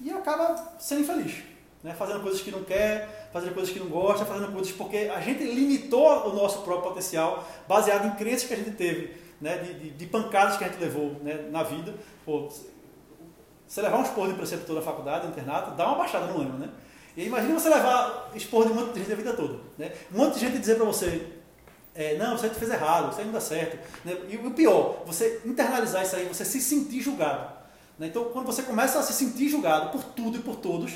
e acaba sendo infeliz. Né? Fazendo coisas que não quer, fazendo coisas que não gosta, fazendo coisas porque a gente limitou o nosso próprio potencial baseado em crenças que a gente teve, né? de, de, de pancadas que a gente levou né? na vida. Pô, você levar um esporro de preceptor na faculdade, internato, dá uma baixada no ânimo, né? E imagina você levar esporro de um monte de gente a vida toda. Né? Um monte de gente dizer para você, é, não, você fez errado, isso aí não dá certo. Né? E o pior, você internalizar isso aí, você se sentir julgado. Né? Então, quando você começa a se sentir julgado por tudo e por todos,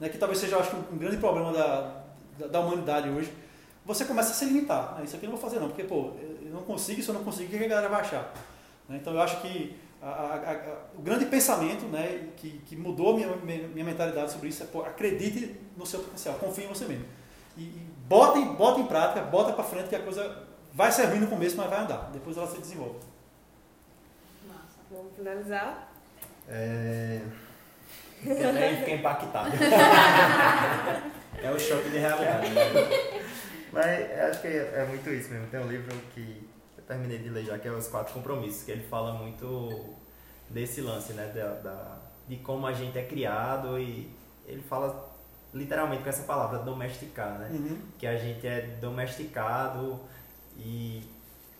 né? que talvez seja, acho, um grande problema da, da, da humanidade hoje, você começa a se limitar. Né? Isso aqui eu não vou fazer não, porque, pô, eu não consigo, se eu não consigo, o que a galera vai achar? Né? Então, eu acho que a, a, a, o grande pensamento né, que, que mudou minha, minha, minha mentalidade sobre isso é pô, acredite no seu potencial, confie em você mesmo. E, e bota, em, bota em prática, bota para frente que a coisa vai ser ruim no começo, mas vai andar. Depois ela se desenvolve. Massa. Vamos finalizar. É... Fiquei, fiquei impactado. [laughs] É o choque de realidade. Né? Mas eu acho que é muito isso mesmo. Tem um livro que terminei de ler já, que é Os Quatro Compromissos, que ele fala muito desse lance, né? Da, da, de como a gente é criado e ele fala literalmente com essa palavra, domesticar, né? Uhum. Que a gente é domesticado e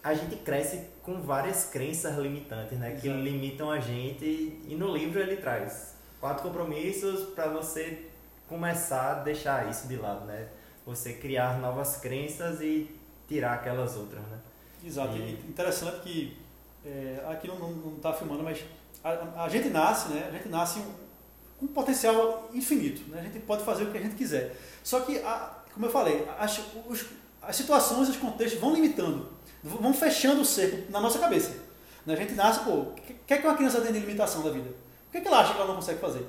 a gente cresce com várias crenças limitantes, né? Que limitam a gente e no livro ele traz quatro compromissos para você começar a deixar isso de lado, né? Você criar novas crenças e tirar aquelas outras, né? Exato. E- interessante que é, aqui não, não, não tá filmando, mas a, a gente nasce, né? A gente nasce com um potencial infinito, né? A gente pode fazer o que a gente quiser. Só que, a- como eu falei, as, os- as situações, os contextos vão limitando, vão fechando o cerco na nossa cabeça. né? A gente nasce, pô, o que, é que uma criança tem de limitação da vida? O que, é que ela acha que ela não consegue fazer?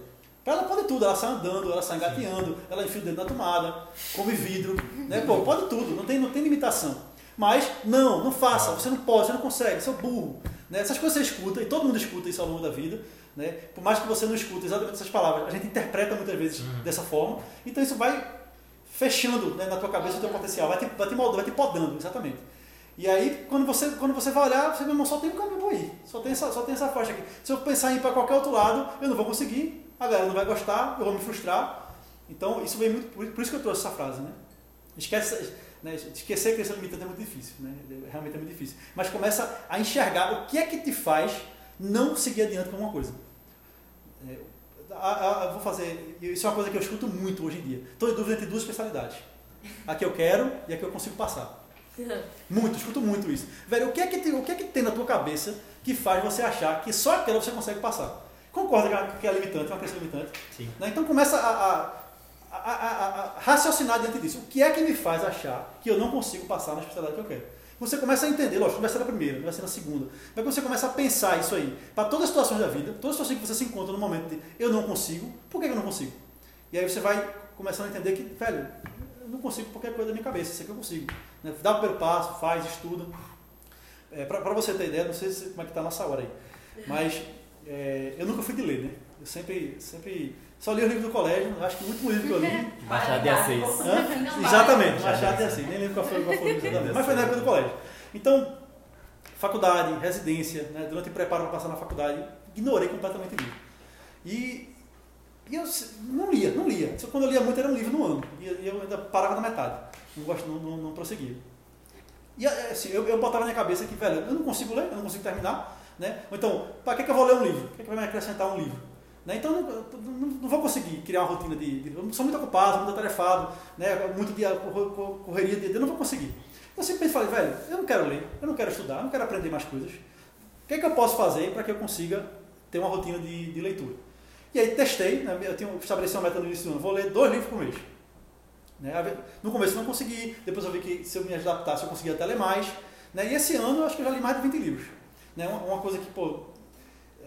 Ela pode tudo, ela sai andando, ela sai engateando, ela enfia o dedo na tomada, come vidro, né? Pô, pode tudo, não tem, não tem limitação. Mas, não, não faça, você não pode, você não consegue, você é burro. Né? Essas coisas você escuta, e todo mundo escuta isso ao longo da vida. Né? Por mais que você não escute exatamente essas palavras, a gente interpreta muitas vezes dessa forma. Então isso vai fechando né, na tua cabeça o teu potencial, vai te, vai te moldando, vai te podando, exatamente. E aí, quando você, quando você vai olhar, você, meu irmão, só tem um caminho para ir. Só tem, essa, só tem essa faixa aqui. Se eu pensar em ir para qualquer outro lado, eu não vou conseguir, a galera não vai gostar, eu vou me frustrar. Então, isso vem muito. Por por isso que eu trouxe essa frase, né? Esquece, né, esquecer que esse limitante é muito difícil, né? Realmente é muito difícil. Mas começa a enxergar o que é que te faz não seguir adiante com alguma coisa. É, a- a- eu vou fazer. Isso é uma coisa que eu escuto muito hoje em dia. Estou em dúvida entre duas especialidades. A que eu quero e a que eu consigo passar. [laughs] Muito, escuto muito isso. Velho, o que, é que tem, o que é que tem na tua cabeça que faz você achar que só aquela você consegue passar? Concorda que é- que é limitante, é uma crença limitante? Sim. Né? Então começa a, a, a, a- raciocinar diante disso. O que é que me faz achar que eu não consigo passar na especialidade que eu quero? Você começa a entender, lógico, não vai ser na primeira, não vai ser na segunda. Mas quando você começa a pensar isso aí, para todas as situações da vida, todas as situações que você se encontra no momento de eu não consigo, por que eu não consigo? E aí você vai começando a entender que, velho, eu não consigo qualquer coisa da minha cabeça, isso aqui eu consigo. Né? Dá o primeiro passo, faz, estuda. É, para você ter ideia, não sei se, como é que está a nossa hora aí, mas é, eu nunca fui de ler, né? Eu sempre, sempre só li os livros do colégio, acho que o último livro que eu li [laughs] Machado de Assis. Hã? Exatamente, Machado de de Assis. Nem lembro qual foi, qual foi o livro exatamente, mas foi na época do colégio. Então, faculdade, residência, né, durante o preparo para passar na faculdade, ignorei completamente o livro. E, e eu não lia, não lia. Só quando eu lia muito era um livro no ano. E eu- ainda parava na metade. Não, gosto, não, não, não prosseguia. E assim, eu, eu botava na minha cabeça que, velho, eu não consigo ler, eu não consigo terminar. Né? Ou então, para que, que eu vou ler um livro? O que, que vai me acrescentar um livro? Né? Então, não, não, não vou conseguir criar uma rotina de, de. Sou muito ocupado, muito atarefado, né? muito dia, cor- cor- correria de eu não vou conseguir. Eu sempre falei, velho, eu não quero ler, eu não quero estudar, eu não quero aprender mais coisas. O que é que eu posso fazer para que eu consiga ter uma rotina de, de leitura? E aí testei, né? eu tinha estabelecido uma meta no início do ano, vou ler dois livros por mês. Né? No começo eu não consegui, depois eu vi que se eu me adaptasse eu conseguia até ler mais. Né? E esse ano eu acho que eu já li mais de 20 livros. Né? Uma coisa que, pô,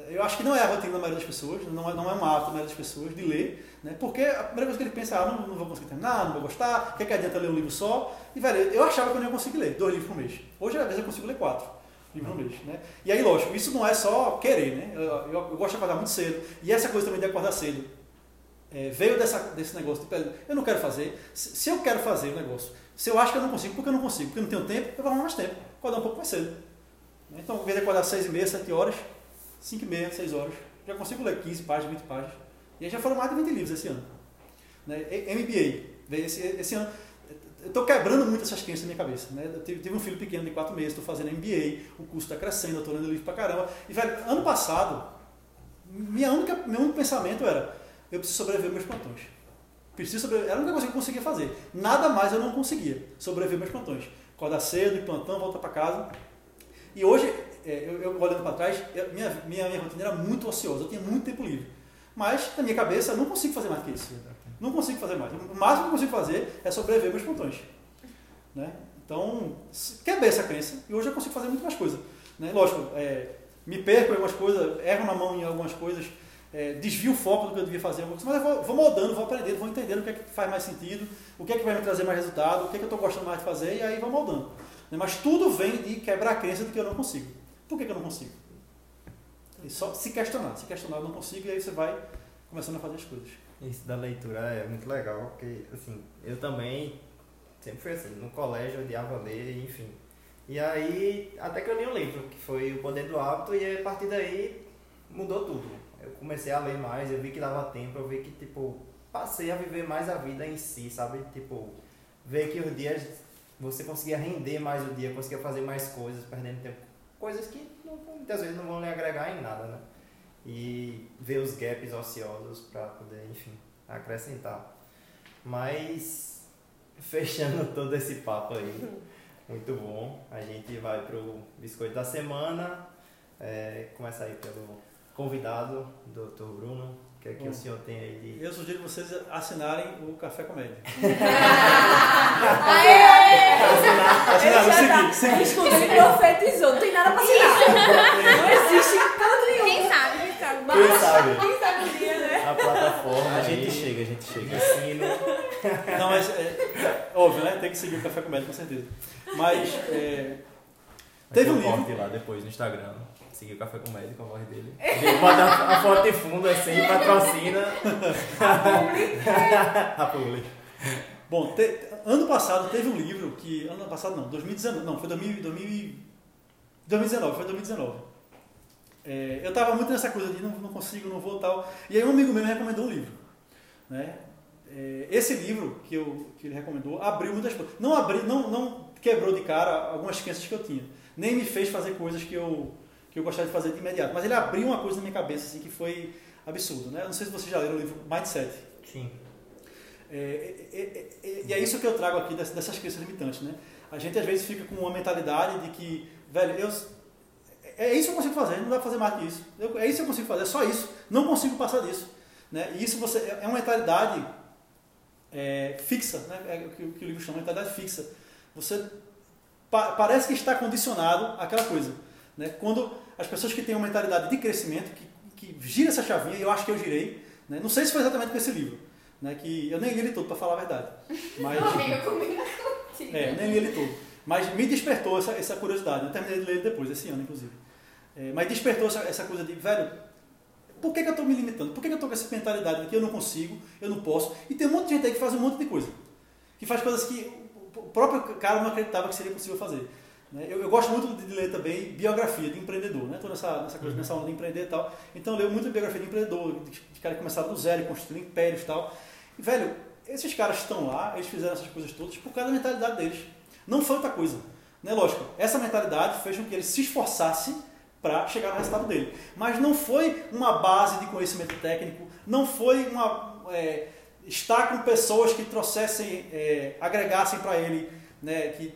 eu acho que não é a rotina da maioria das pessoas, não é, não é uma hábito da maioria das pessoas de ler, né? porque a primeira coisa que ele pensa ah, não, não vou conseguir terminar, não vou gostar, o que, é que adianta ler um livro só? E, velho, eu achava que eu não ia conseguir ler dois livros por mês. Hoje, às vezes, eu consigo ler quatro livros por mês. Né? E aí, lógico, isso não é só querer, né? Eu, eu, eu gosto de acordar muito cedo, e essa coisa também de acordar cedo é, veio dessa, desse negócio, tipo, eu não quero fazer, se, se eu quero fazer o negócio, se eu acho que eu não consigo, porque eu não consigo, porque eu não tenho tempo, eu vou arrumar mais tempo, acordar um pouco mais cedo. Então, ao invés de acordar seis e meia, sete horas, cinco e meia, seis horas, já consigo ler 15 páginas, 20 páginas. E aí já foram mais de 20 livros esse ano. Né? MBA, esse, esse ano, estou quebrando muito essas crenças na minha cabeça. Né? Eu tive, tive um filho pequeno de 4 meses, estou fazendo MBA, o curso está crescendo, estou lendo livro pra caramba. E, velho, ano passado, minha única, meu único pensamento era, eu preciso sobreviver meus plantões. Preciso sobreviver. Era a única coisa que eu conseguia fazer. Nada mais eu não conseguia sobreviver meus plantões. Acordar cedo, plantão, voltar para casa. E hoje, é, eu, eu olhando para trás, eu, minha, minha, minha rotina era muito ociosa, eu tinha muito tempo livre. Mas, na minha cabeça, eu não consigo fazer mais que isso. Não consigo fazer mais. O máximo que eu consigo fazer é sobreviver meus plantões. Né? Então, quebrei essa crença e hoje eu consigo fazer muito mais coisa. Né? Lógico, é, me perco em algumas coisas, erro na mão em algumas coisas, é, desvio o foco do que eu devia fazer, mas eu vou, vou moldando, vou aprendendo, vou entendendo o que é que faz mais sentido, o que é que vai me trazer mais resultado, o que é que eu estou gostando mais de fazer, e aí vou moldando. Né? Mas tudo vem de quebrar a crença de que eu não consigo. Por que, que eu não consigo? E só se questionar. Se questionar, eu não consigo, e aí você vai começando a fazer as coisas. Isso da leitura é muito legal, porque assim, eu também sempre fui assim, no colégio eu odiava ler, enfim. E aí, até que eu li um livro, que foi O Poder do Hábito, e a partir daí mudou tudo. Eu comecei a ler mais, eu vi que dava tempo, eu vi que, tipo, passei a viver mais a vida em si, sabe? Tipo, ver que os dias você conseguia render mais o dia, conseguia fazer mais coisas, perdendo tempo. Coisas que não, muitas vezes não vão lhe agregar em nada, né? E ver os gaps ociosos para poder, enfim, acrescentar. Mas, [laughs] fechando todo esse papo aí, [laughs] muito bom. A gente vai pro biscoito da semana. É, começa aí pelo convidado, Dr. Bruno. O que é que Bom. o senhor tem aí de. Eu sugiro vocês assinarem o Café Comédia. Assinaram, Ele já segui, tá, segui. escuta, ele profetizou, não tem nada pra assinar. Não existe canto nenhum. Quem sabe, quem sabe. Mas, Quem sabe? Quem sabe um dia, né? A plataforma. A gente aí, chega, a gente chega. Ensino. Não, mas é, óbvio, né? Tem que seguir o Café Comédia, com certeza. Mas é, Teve um livro. corte lá depois no Instagram. Seguir o Café com Médico com a voz dele. Ele bota a, a foto de fundo assim, patrocina. [laughs] a publi. Bom, te- ano passado teve um livro que. Ano passado não, 2019. Não, foi 2000, 2000, 2019, foi 2019. É, eu tava muito nessa coisa de não, não consigo, não vou tal. E aí um amigo meu me recomendou um livro. Né? É, esse livro que, eu, que ele recomendou abriu muitas coisas. Não, abri, não, não quebrou de cara algumas crenças que eu tinha. Nem me fez fazer coisas que eu, que eu gostaria de fazer de imediato. Mas ele abriu uma coisa na minha cabeça assim, que foi absurdo. Né? Não sei se vocês já leram o livro Mindset. Sim. É, é, é, é, e é isso que eu trago aqui dessas, crenças limitantes, né? A gente às vezes fica com uma mentalidade de que, velho, eu, é isso que eu consigo fazer, não dá pra fazer mais que isso. Eu- é isso que eu consigo fazer, é só isso. Não consigo passar disso. Né? E isso você, é uma mentalidade é, fixa, né? É o que, o que o livro chama de mentalidade fixa. Você pa- parece que está condicionado àquela coisa. Né? Quando as pessoas que têm uma mentalidade de crescimento, que, que gira essa chavinha, e eu acho que eu girei, né? não sei se foi exatamente com esse livro, né? que eu nem li ele todo, para falar a verdade. Mas, Amiga, comigo contigo. é, nem li ele todo. Mas me despertou essa, essa curiosidade. Eu terminei de ler ele depois, esse ano, inclusive. É, mas despertou essa, essa coisa de, velho, por que, que eu estou me limitando? Por que, que eu estou com essa mentalidade de que eu não consigo, eu não posso? E tem um monte de gente aí que faz um monte de coisa. Que faz coisas que o próprio cara não acreditava que seria possível fazer. Né? Eu, eu gosto muito de ler também biografia de empreendedor. Né? Estou nessa, nessa, coisa, nessa onda de empreender e tal. Então eu leio muito biografia de empreendedor, de, de cara que começaram do zero, e construíram impérios e tal. E, velho, esses caras estão lá, eles fizeram essas coisas todas por causa da mentalidade deles. Não foi outra coisa. Né? Lógico, essa mentalidade fez com que eles se esforçassem para chegar no resultado dele. Mas não foi uma base de conhecimento técnico, não foi uma é, estar com pessoas que trouxessem, é, agregassem para ele, né, que,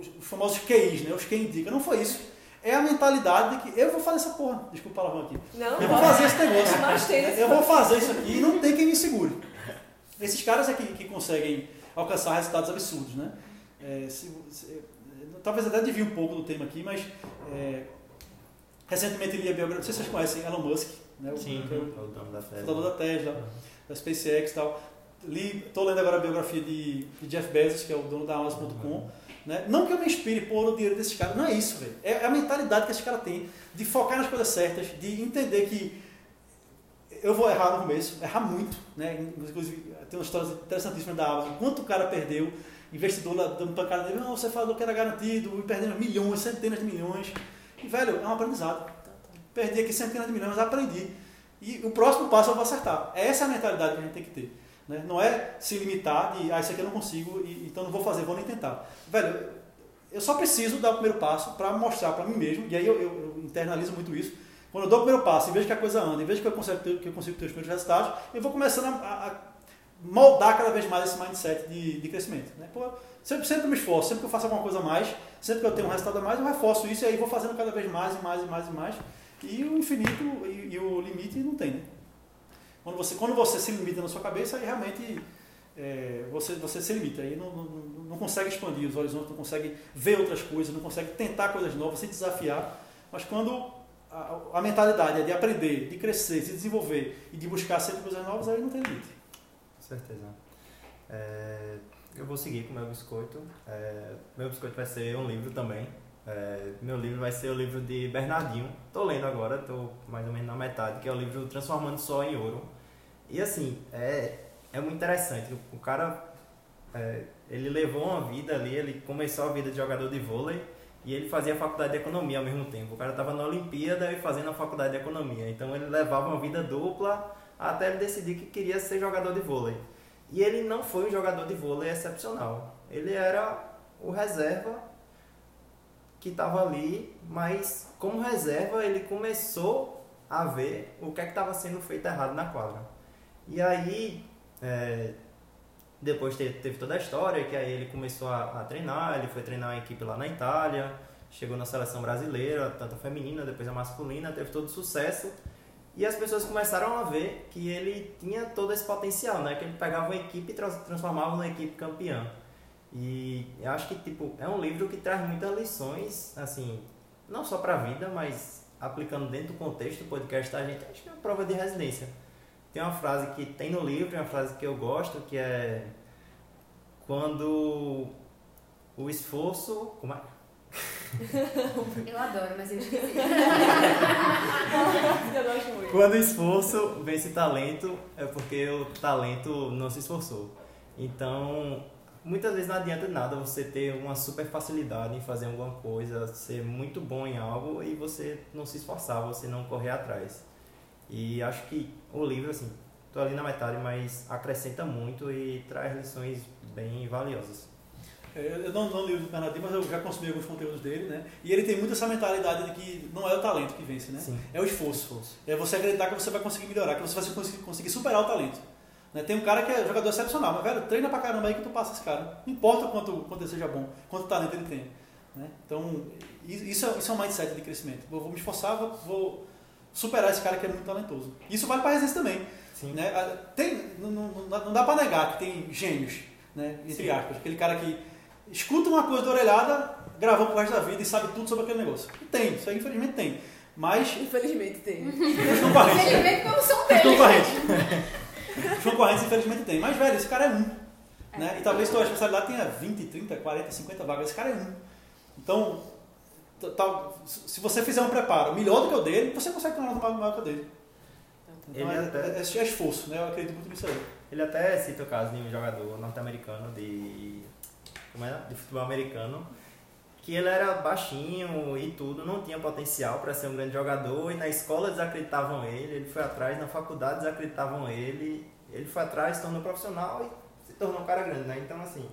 os famosos QIs, né, os que indicam. Não foi isso. É a mentalidade de que eu vou fazer essa porra, desculpa o palavrão aqui. Não, Eu vou fazer esse negócio. Nós temos Eu vou fazer isso aqui e não tem quem me segure. Esses caras é que, que conseguem alcançar resultados absurdos, né? É, se- se- talvez até devia um pouco do tema aqui, mas é, recentemente li a biografia, não sei se vocês conhecem Elon Musk, né? O- Sim, é o o dono da Tesla. fundador da Tesla, da SpaceX e tal. Li, tô lendo agora a biografia de, de Jeff Bezos, que é o dono da Amazon.com. Né? Não que eu me inspire por o dinheiro desses caras, não é isso, velho. É a mentalidade que esses caras têm de focar nas coisas certas, de entender que eu vou errar no começo, errar muito, né? Inclusive, tem uma história interessantíssima da Amazon. Quanto o cara perdeu, investidor lá dando pancada nele, não, você falou que era garantido, e perdendo milhões, centenas de milhões. E, velho, é um aprendizado. Perdi aqui centenas de milhões, aprendi. E o próximo passo eu vou acertar. Essa é a mentalidade que a gente tem que ter. Né? Não é se limitar de, ah, isso aqui eu não consigo, então não vou fazer, vou nem tentar. Velho, eu só preciso dar o primeiro passo para mostrar para mim mesmo, e aí eu, eu- eu internalizo muito isso. Quando eu dou o primeiro passo e vejo que a coisa anda, e vejo que eu consigo ter, que eu consigo ter os primeiros resultados, eu vou começando a, a- moldar cada vez mais esse mindset de, de crescimento. Né? Pô, sempre, sempre eu me esforço, sempre que eu faço alguma coisa a mais, sempre que eu tenho um resultado a mais, eu reforço isso e aí vou fazendo cada vez mais e mais e mais e mais. E o infinito e, e o limite não tem. Né? Quando, você, quando você se limita na sua cabeça, aí realmente é, você, você se limita. Aí não, não, não- consegue expandir os horizontes, não consegue ver outras coisas, não consegue tentar coisas novas, se desafiar. Mas quando a, a mentalidade é de aprender, de crescer, se desenvolver e de buscar sempre coisas novas, aí não tem limite. Com certeza. É, eu vou seguir com o meu biscoito. É, meu biscoito vai ser um livro também. É, meu livro vai ser o livro de Bernardinho. Tô lendo agora, tô mais ou menos na metade, que é o livro Transformando Sol em Ouro. E assim, é, é muito interessante. O, cara, é, ele levou uma vida ali, ele começou a vida de jogador de vôlei e ele fazia faculdade de economia ao mesmo tempo. O cara estava na Olimpíada e fazendo a faculdade de economia. Então ele levava uma vida dupla até ele decidir que queria ser jogador de vôlei. E ele não foi um jogador de vôlei excepcional. Ele era o reserva que estava ali, mas como reserva ele começou a ver o que é que estava sendo feito errado na quadra. E aí, é, depois teve, teve toda a história, que aí ele começou a, a treinar, ele foi treinar uma equipe lá na Itália, chegou na seleção brasileira, tanto a feminina, depois a masculina, teve todo sucesso. E as pessoas começaram a ver que ele tinha todo esse potencial, né? Que ele pegava uma equipe e trans- transformava numa equipe campeã. E eu acho que tipo é um livro que traz muitas lições, assim, não só para a vida, mas aplicando dentro do contexto do podcast da gente, acho que é uma prova de residência. Tem uma frase que tem no livro, é uma frase que eu gosto, que é quando o esforço, como é? [laughs] Eu adoro, mas eu esqueci. [laughs] Eu gosto muito. Quando o esforço vence talento, é porque o talento não se esforçou. Então, muitas vezes não adianta nada você ter uma super facilidade em fazer alguma coisa, ser muito bom em algo e você não se esforçar, você não correr atrás. E acho que o livro, assim, tô ali na metade, mas acrescenta muito e traz lições bem valiosas. É, Eu não, não li o Bernardinho, mas eu já consumi alguns conteúdos dele, né? E ele tem muito essa mentalidade de que não é o talento que vence, né? Sim. É o esforço. É você acreditar que você vai conseguir melhorar, que você vai conseguir, conseguir superar o talento. Né? Tem um cara que é jogador excepcional, mas, velho, treina pra caramba aí que tu passa esse cara. Não importa quanto, quanto ele seja bom, quanto talento ele tem. Né? Então, isso é, isso é um mindset de crescimento. Vou, vou me esforçar, vou, vou superar esse cara que é muito talentoso. Isso vale pra residência também. Sim. Né? Ah, Tem, não, não, não dá- pra negar que tem gênios, né? entre Sim. aspas. Aquele cara que escuta uma coisa da orelhada, gravou pro resto da vida e sabe tudo sobre aquele negócio. E tem, isso aí infelizmente tem. Mas Infelizmente tem. os concorrentes. Infelizmente, como são deles. Os concorrentes infelizmente tem. Mas, velho, esse cara é um. Né? E talvez tua especialidade tenha 20, 30, 40, 50 vagas. Esse cara é um. Então, tal- se você fizer um preparo melhor do que o dele, você consegue tornar um maior que o dele. Então, Ele é, até- é, é esforço, né? Eu acredito muito nisso aí. Ele até cita o caso de um jogador norte-americano de. Como é? De futebol americano. Que ele era baixinho e tudo, não tinha potencial para ser um grande jogador, e na escola desacreditavam ele, ele foi atrás, na faculdade desacreditavam ele, ele foi atrás, se tornou profissional e se tornou um cara grande, né? Então, assim,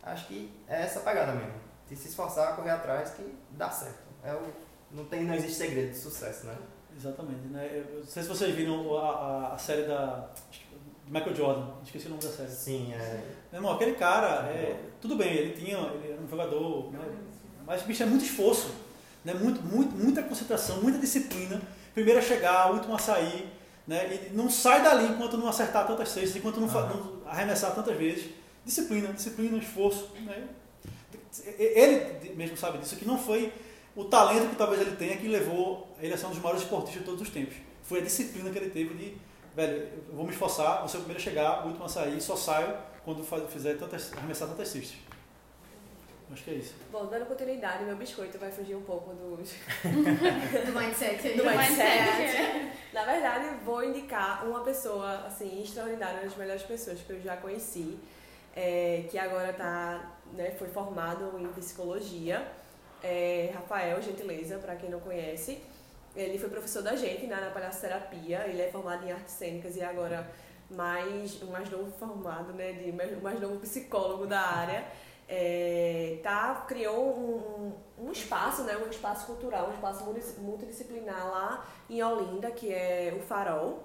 acho que é essa pegada mesmo. De se esforçar, correr atrás, que dá certo. É o não, tem, não existe segredo de sucesso, né? Exatamente, né? Eu não sei se vocês viram a, a, a série da Michael Jordan, esqueci o nome da série. Sim, é. Meu irmão, aquele cara, é, tudo bem, ele tinha, ele era um jogador, né? mas bicho, é muito esforço, né? muito, muito, muita concentração, muita disciplina. Primeiro a chegar, o último a sair, né? E não sai dali enquanto não acertar tantas cestas, enquanto não, Aham. não arremessar tantas vezes. Disciplina, disciplina, esforço. Né? Ele mesmo sabe disso, que não foi o talento que talvez ele tenha que levou ele a ser um dos maiores esportistas de todos os tempos. Foi a disciplina que ele teve de, velho, eu vou me esforçar, vou ser o primeiro a chegar, o último a sair, só saio quando fizer tantas, arremessar tantas cestas. Acho que é isso. Bom, dando continuidade, meu biscoito vai fugir um pouco dos, [laughs] Do mindset. do mindset. Na verdade, vou indicar uma pessoa, assim, extraordinária, uma das melhores pessoas que eu já conheci, é, que agora tá, né, foi formado em psicologia. É, Rafael Gentileza, para quem não conhece. Ele foi professor da gente né, na palhaçoterapia, ele é formado em artes cênicas e agora mais, o mais novo formado, né, de, o mais novo psicólogo da área. É, tá, criou um, um, espaço, né, um espaço cultural, um espaço multi- multidisciplinar lá em Olinda, que é o Farol.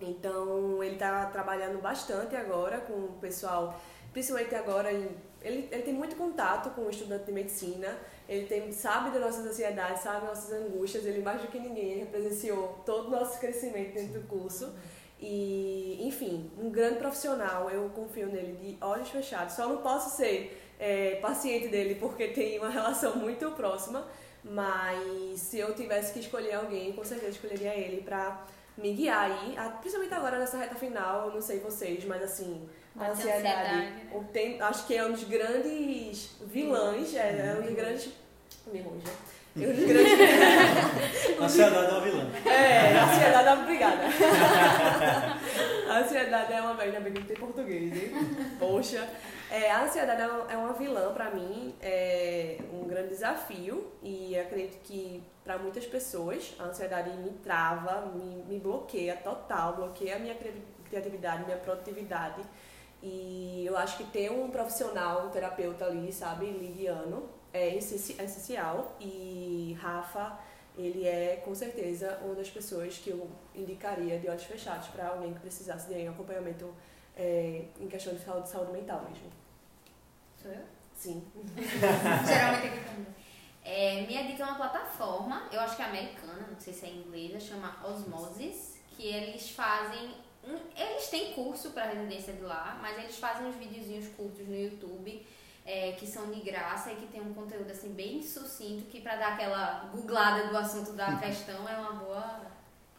Então ele está trabalhando bastante agora com o pessoal, principalmente agora ele, ele tem muito contato com o estudante de medicina, ele tem, sabe das nossas ansiedades, sabe das nossas angústias, ele mais do que ninguém presenciou todo o nosso crescimento dentro do curso. E, enfim, um grande profissional, eu confio nele de olhos fechados. Só não posso ser é, paciente dele porque tem uma [laughs] relação muito próxima, mas se eu tivesse que escolher alguém, com certeza escolheria ele pra me guiar aí, principalmente agora nessa reta final, eu não sei vocês, mas assim, a Bate ansiedade, ansiedade, né? o tem- acho que é um dos grandes vilões, é, é um dos grandes. Me ruja. É um dos grandes. A [laughs] ansiedade é uma vilã. É, ansiedade é obrigada. A [laughs] ansiedade é uma. Ainda bem que não tem português, hein? Poxa. É, a ansiedade é uma, é uma vilã pra mim, é um grande desafio e acredito que pra muitas pessoas a ansiedade me trava, me, me bloqueia total, bloqueia a minha cri- criatividade, minha produtividade. E eu acho que ter um profissional, um terapeuta ali, sabe, lidiano, é é essencial. E Rafa, ele é com certeza uma das pessoas que eu indicaria de olhos fechados para alguém que precisasse de um acompanhamento é, em questão de saúde, saúde mental mesmo. Sou eu? Sim. [laughs] Geralmente aqui também. É, minha dica é uma plataforma, eu acho que é americana, não sei se é inglesa, chama Osmosis, que eles fazem. Eles têm curso para residência de lá, mas eles fazem uns videozinhos curtos no YouTube é, que são de graça e que tem um conteúdo assim bem sucinto que para dar aquela googlada do assunto da [laughs] questão é uma boa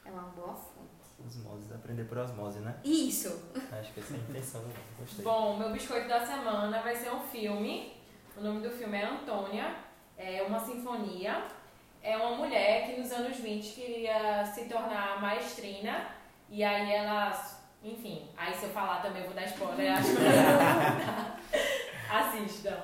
é uma boa fonte. Osmose, aprender por osmose, né? Isso. Acho que essa é a intenção. né? Gostei. Bom, meu biscoito da semana vai ser um filme. O nome do filme é Antônia. É uma sinfonia. É uma mulher que nos anos 20 queria se tornar maestrina. E aí ela. Enfim, aí se eu falar também eu vou dar spoiler. Acho que [laughs] Assistam.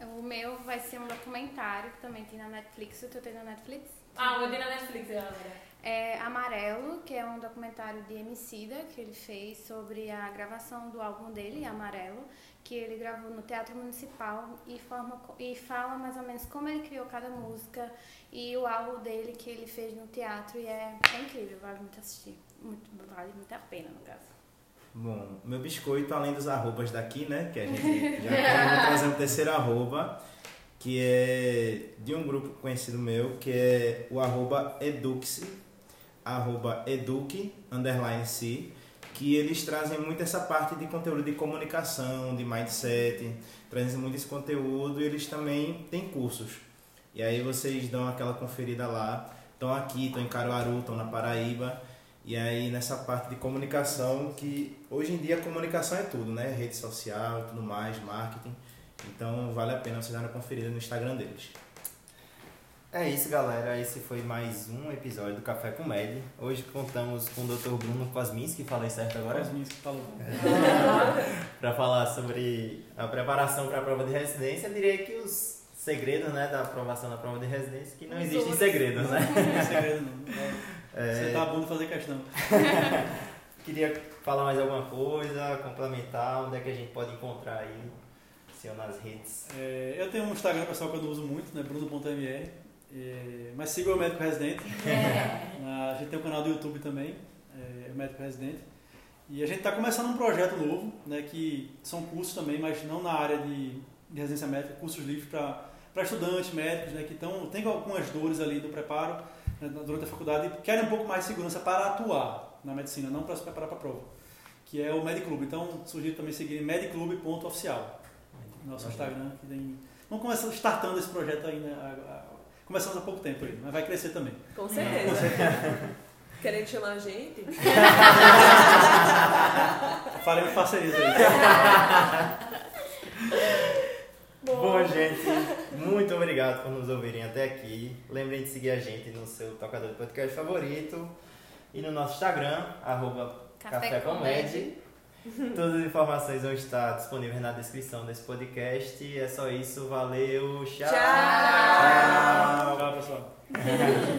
O meu vai ser um documentário que também tem na Netflix. O teu tem na Netflix? Ah, o meu tem na Netflix, galera. É Amarelo, que é um documentário de Emicida que ele fez sobre a gravação do álbum dele, Amarelo, que ele gravou no Teatro Municipal e, forma, e fala mais ou menos como ele criou cada música e o álbum dele que ele fez no teatro e é, é incrível, vale muito assistir. Muito, muito a pena, no caso. Bom, meu biscoito, além dos arrobas daqui, né? Que a gente já pode trazer um terceiro arroba, que é de um grupo conhecido meu, que é o arroba eduxe, arroba eduque, underline si, que eles trazem muito essa parte de conteúdo de comunicação, de mindset, trazem muito esse conteúdo e eles também têm cursos. E aí vocês dão aquela conferida lá, estão aqui, estão em Caruaru, estão na Paraíba, e aí nessa parte de comunicação, que hoje em dia a comunicação é tudo, né? Rede social e tudo mais, marketing. Então vale a pena vocês darem uma conferida no Instagram deles. É isso, galera. Esse foi mais um episódio do Café com Med. Hoje contamos com o Dr. Bruno Kosminski, falei certo agora? Que falou. [laughs] para falar sobre a preparação para a prova de residência, eu diria que os segredos né, da aprovação da prova de residência, que não existem segredos, né? Não tem segredo não. [laughs] É, Você tá bom de fazer questão. [laughs] Queria falar mais alguma coisa, complementar, onde é que a gente pode encontrar aí, seu nas redes. É, eu tenho um Instagram pessoal que eu não uso muito, né? Bruno.mr. É, mas siga o médico residente. [laughs] É. A gente tem um canal do YouTube também, é, o médico residente. E a gente está começando um projeto novo, né, que são cursos também, mas não na área de, de residência médica, cursos livres para estudantes médicos né, que tão, têm algumas dores ali do preparo durante a faculdade e querem um pouco mais de segurança para atuar na medicina, não para se preparar para a prova, que é o Mediclub. Então, sugiro também seguir mediclub.oficial, nosso Instagram. Que tem, vamos começar startando esse projeto aí, né, a- a- começamos há pouco tempo aí, mas vai crescer também. Com certeza. Querendo chamar a gente? [laughs] Faremos parcerias aí. [laughs] Bom, gente, muito obrigado por nos ouvirem até aqui. Lembrem de seguir a gente no seu tocador de podcast favorito e no nosso Instagram, arroba Café Café Comédia. [laughs] Todas as informações vão estar disponíveis na descrição desse podcast. É só isso, valeu, tchau! Tchau. Tchau, pessoal. [laughs]